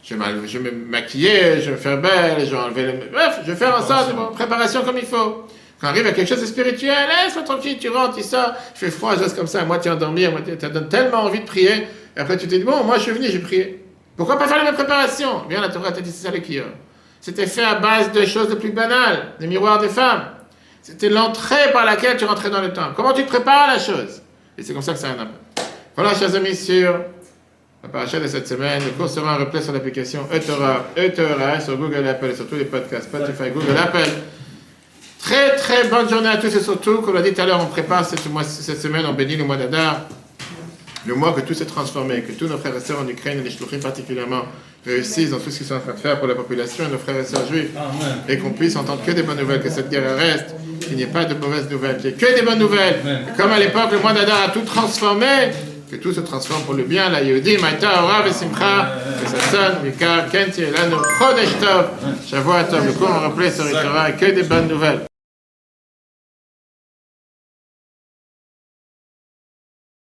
A: je vais, me maquiller, je vais me faire belle, je vais enlever le... Bref, je vais faire en sorte de préparation comme il faut. Quand arrive à quelque chose de spirituel, laisse-moi tranquille, tu rentres, tu sors, il fait froid, je reste comme ça, moi tu endormi, moi tu donnes tellement envie de prier, et après tu te dis, bon, moi je suis venu, j'ai prié. Pourquoi pas faire la même préparation? Bien, la Torah t'a dit, c'est ça le C'était fait à base de choses les plus banales, des miroirs des femmes. C'était l'entrée par laquelle tu rentrais dans le temple. Comment tu prépares la chose? Et c'est comme ça que ça a un impact. Voilà, chers amis, sur la paracha de cette semaine. Le cours sera un replay sur l'application Etora, Etora, sur Google Apple sur tous les podcasts, Spotify, Google Apple. Très très bonne journée à tous et surtout, comme l'a dit tout à l'heure, on prépare cette, cette semaine, on bénit le mois d'Adar le mois que tout s'est transformé, que tous nos frères et sœurs en Ukraine et les Shluchim particulièrement réussissent dans tout ce qu'ils sont en train de faire pour la population et nos frères et sœurs juifs, et qu'on puisse entendre que des bonnes nouvelles, que cette guerre reste, qu'il n'y ait pas de mauvaises nouvelles, qu'il n'y ait que des bonnes nouvelles. Comme à l'époque, le mois d'Adar a tout transformé, que tout se transforme pour le bien, la Yehudi, Maïta, Ora, Vesimcha, que ça sonne, Mika, Kenti, Elano, Chodesh Tov, Shavuot Tov, le cours en replay sur Torah, que des bonnes nouvelles.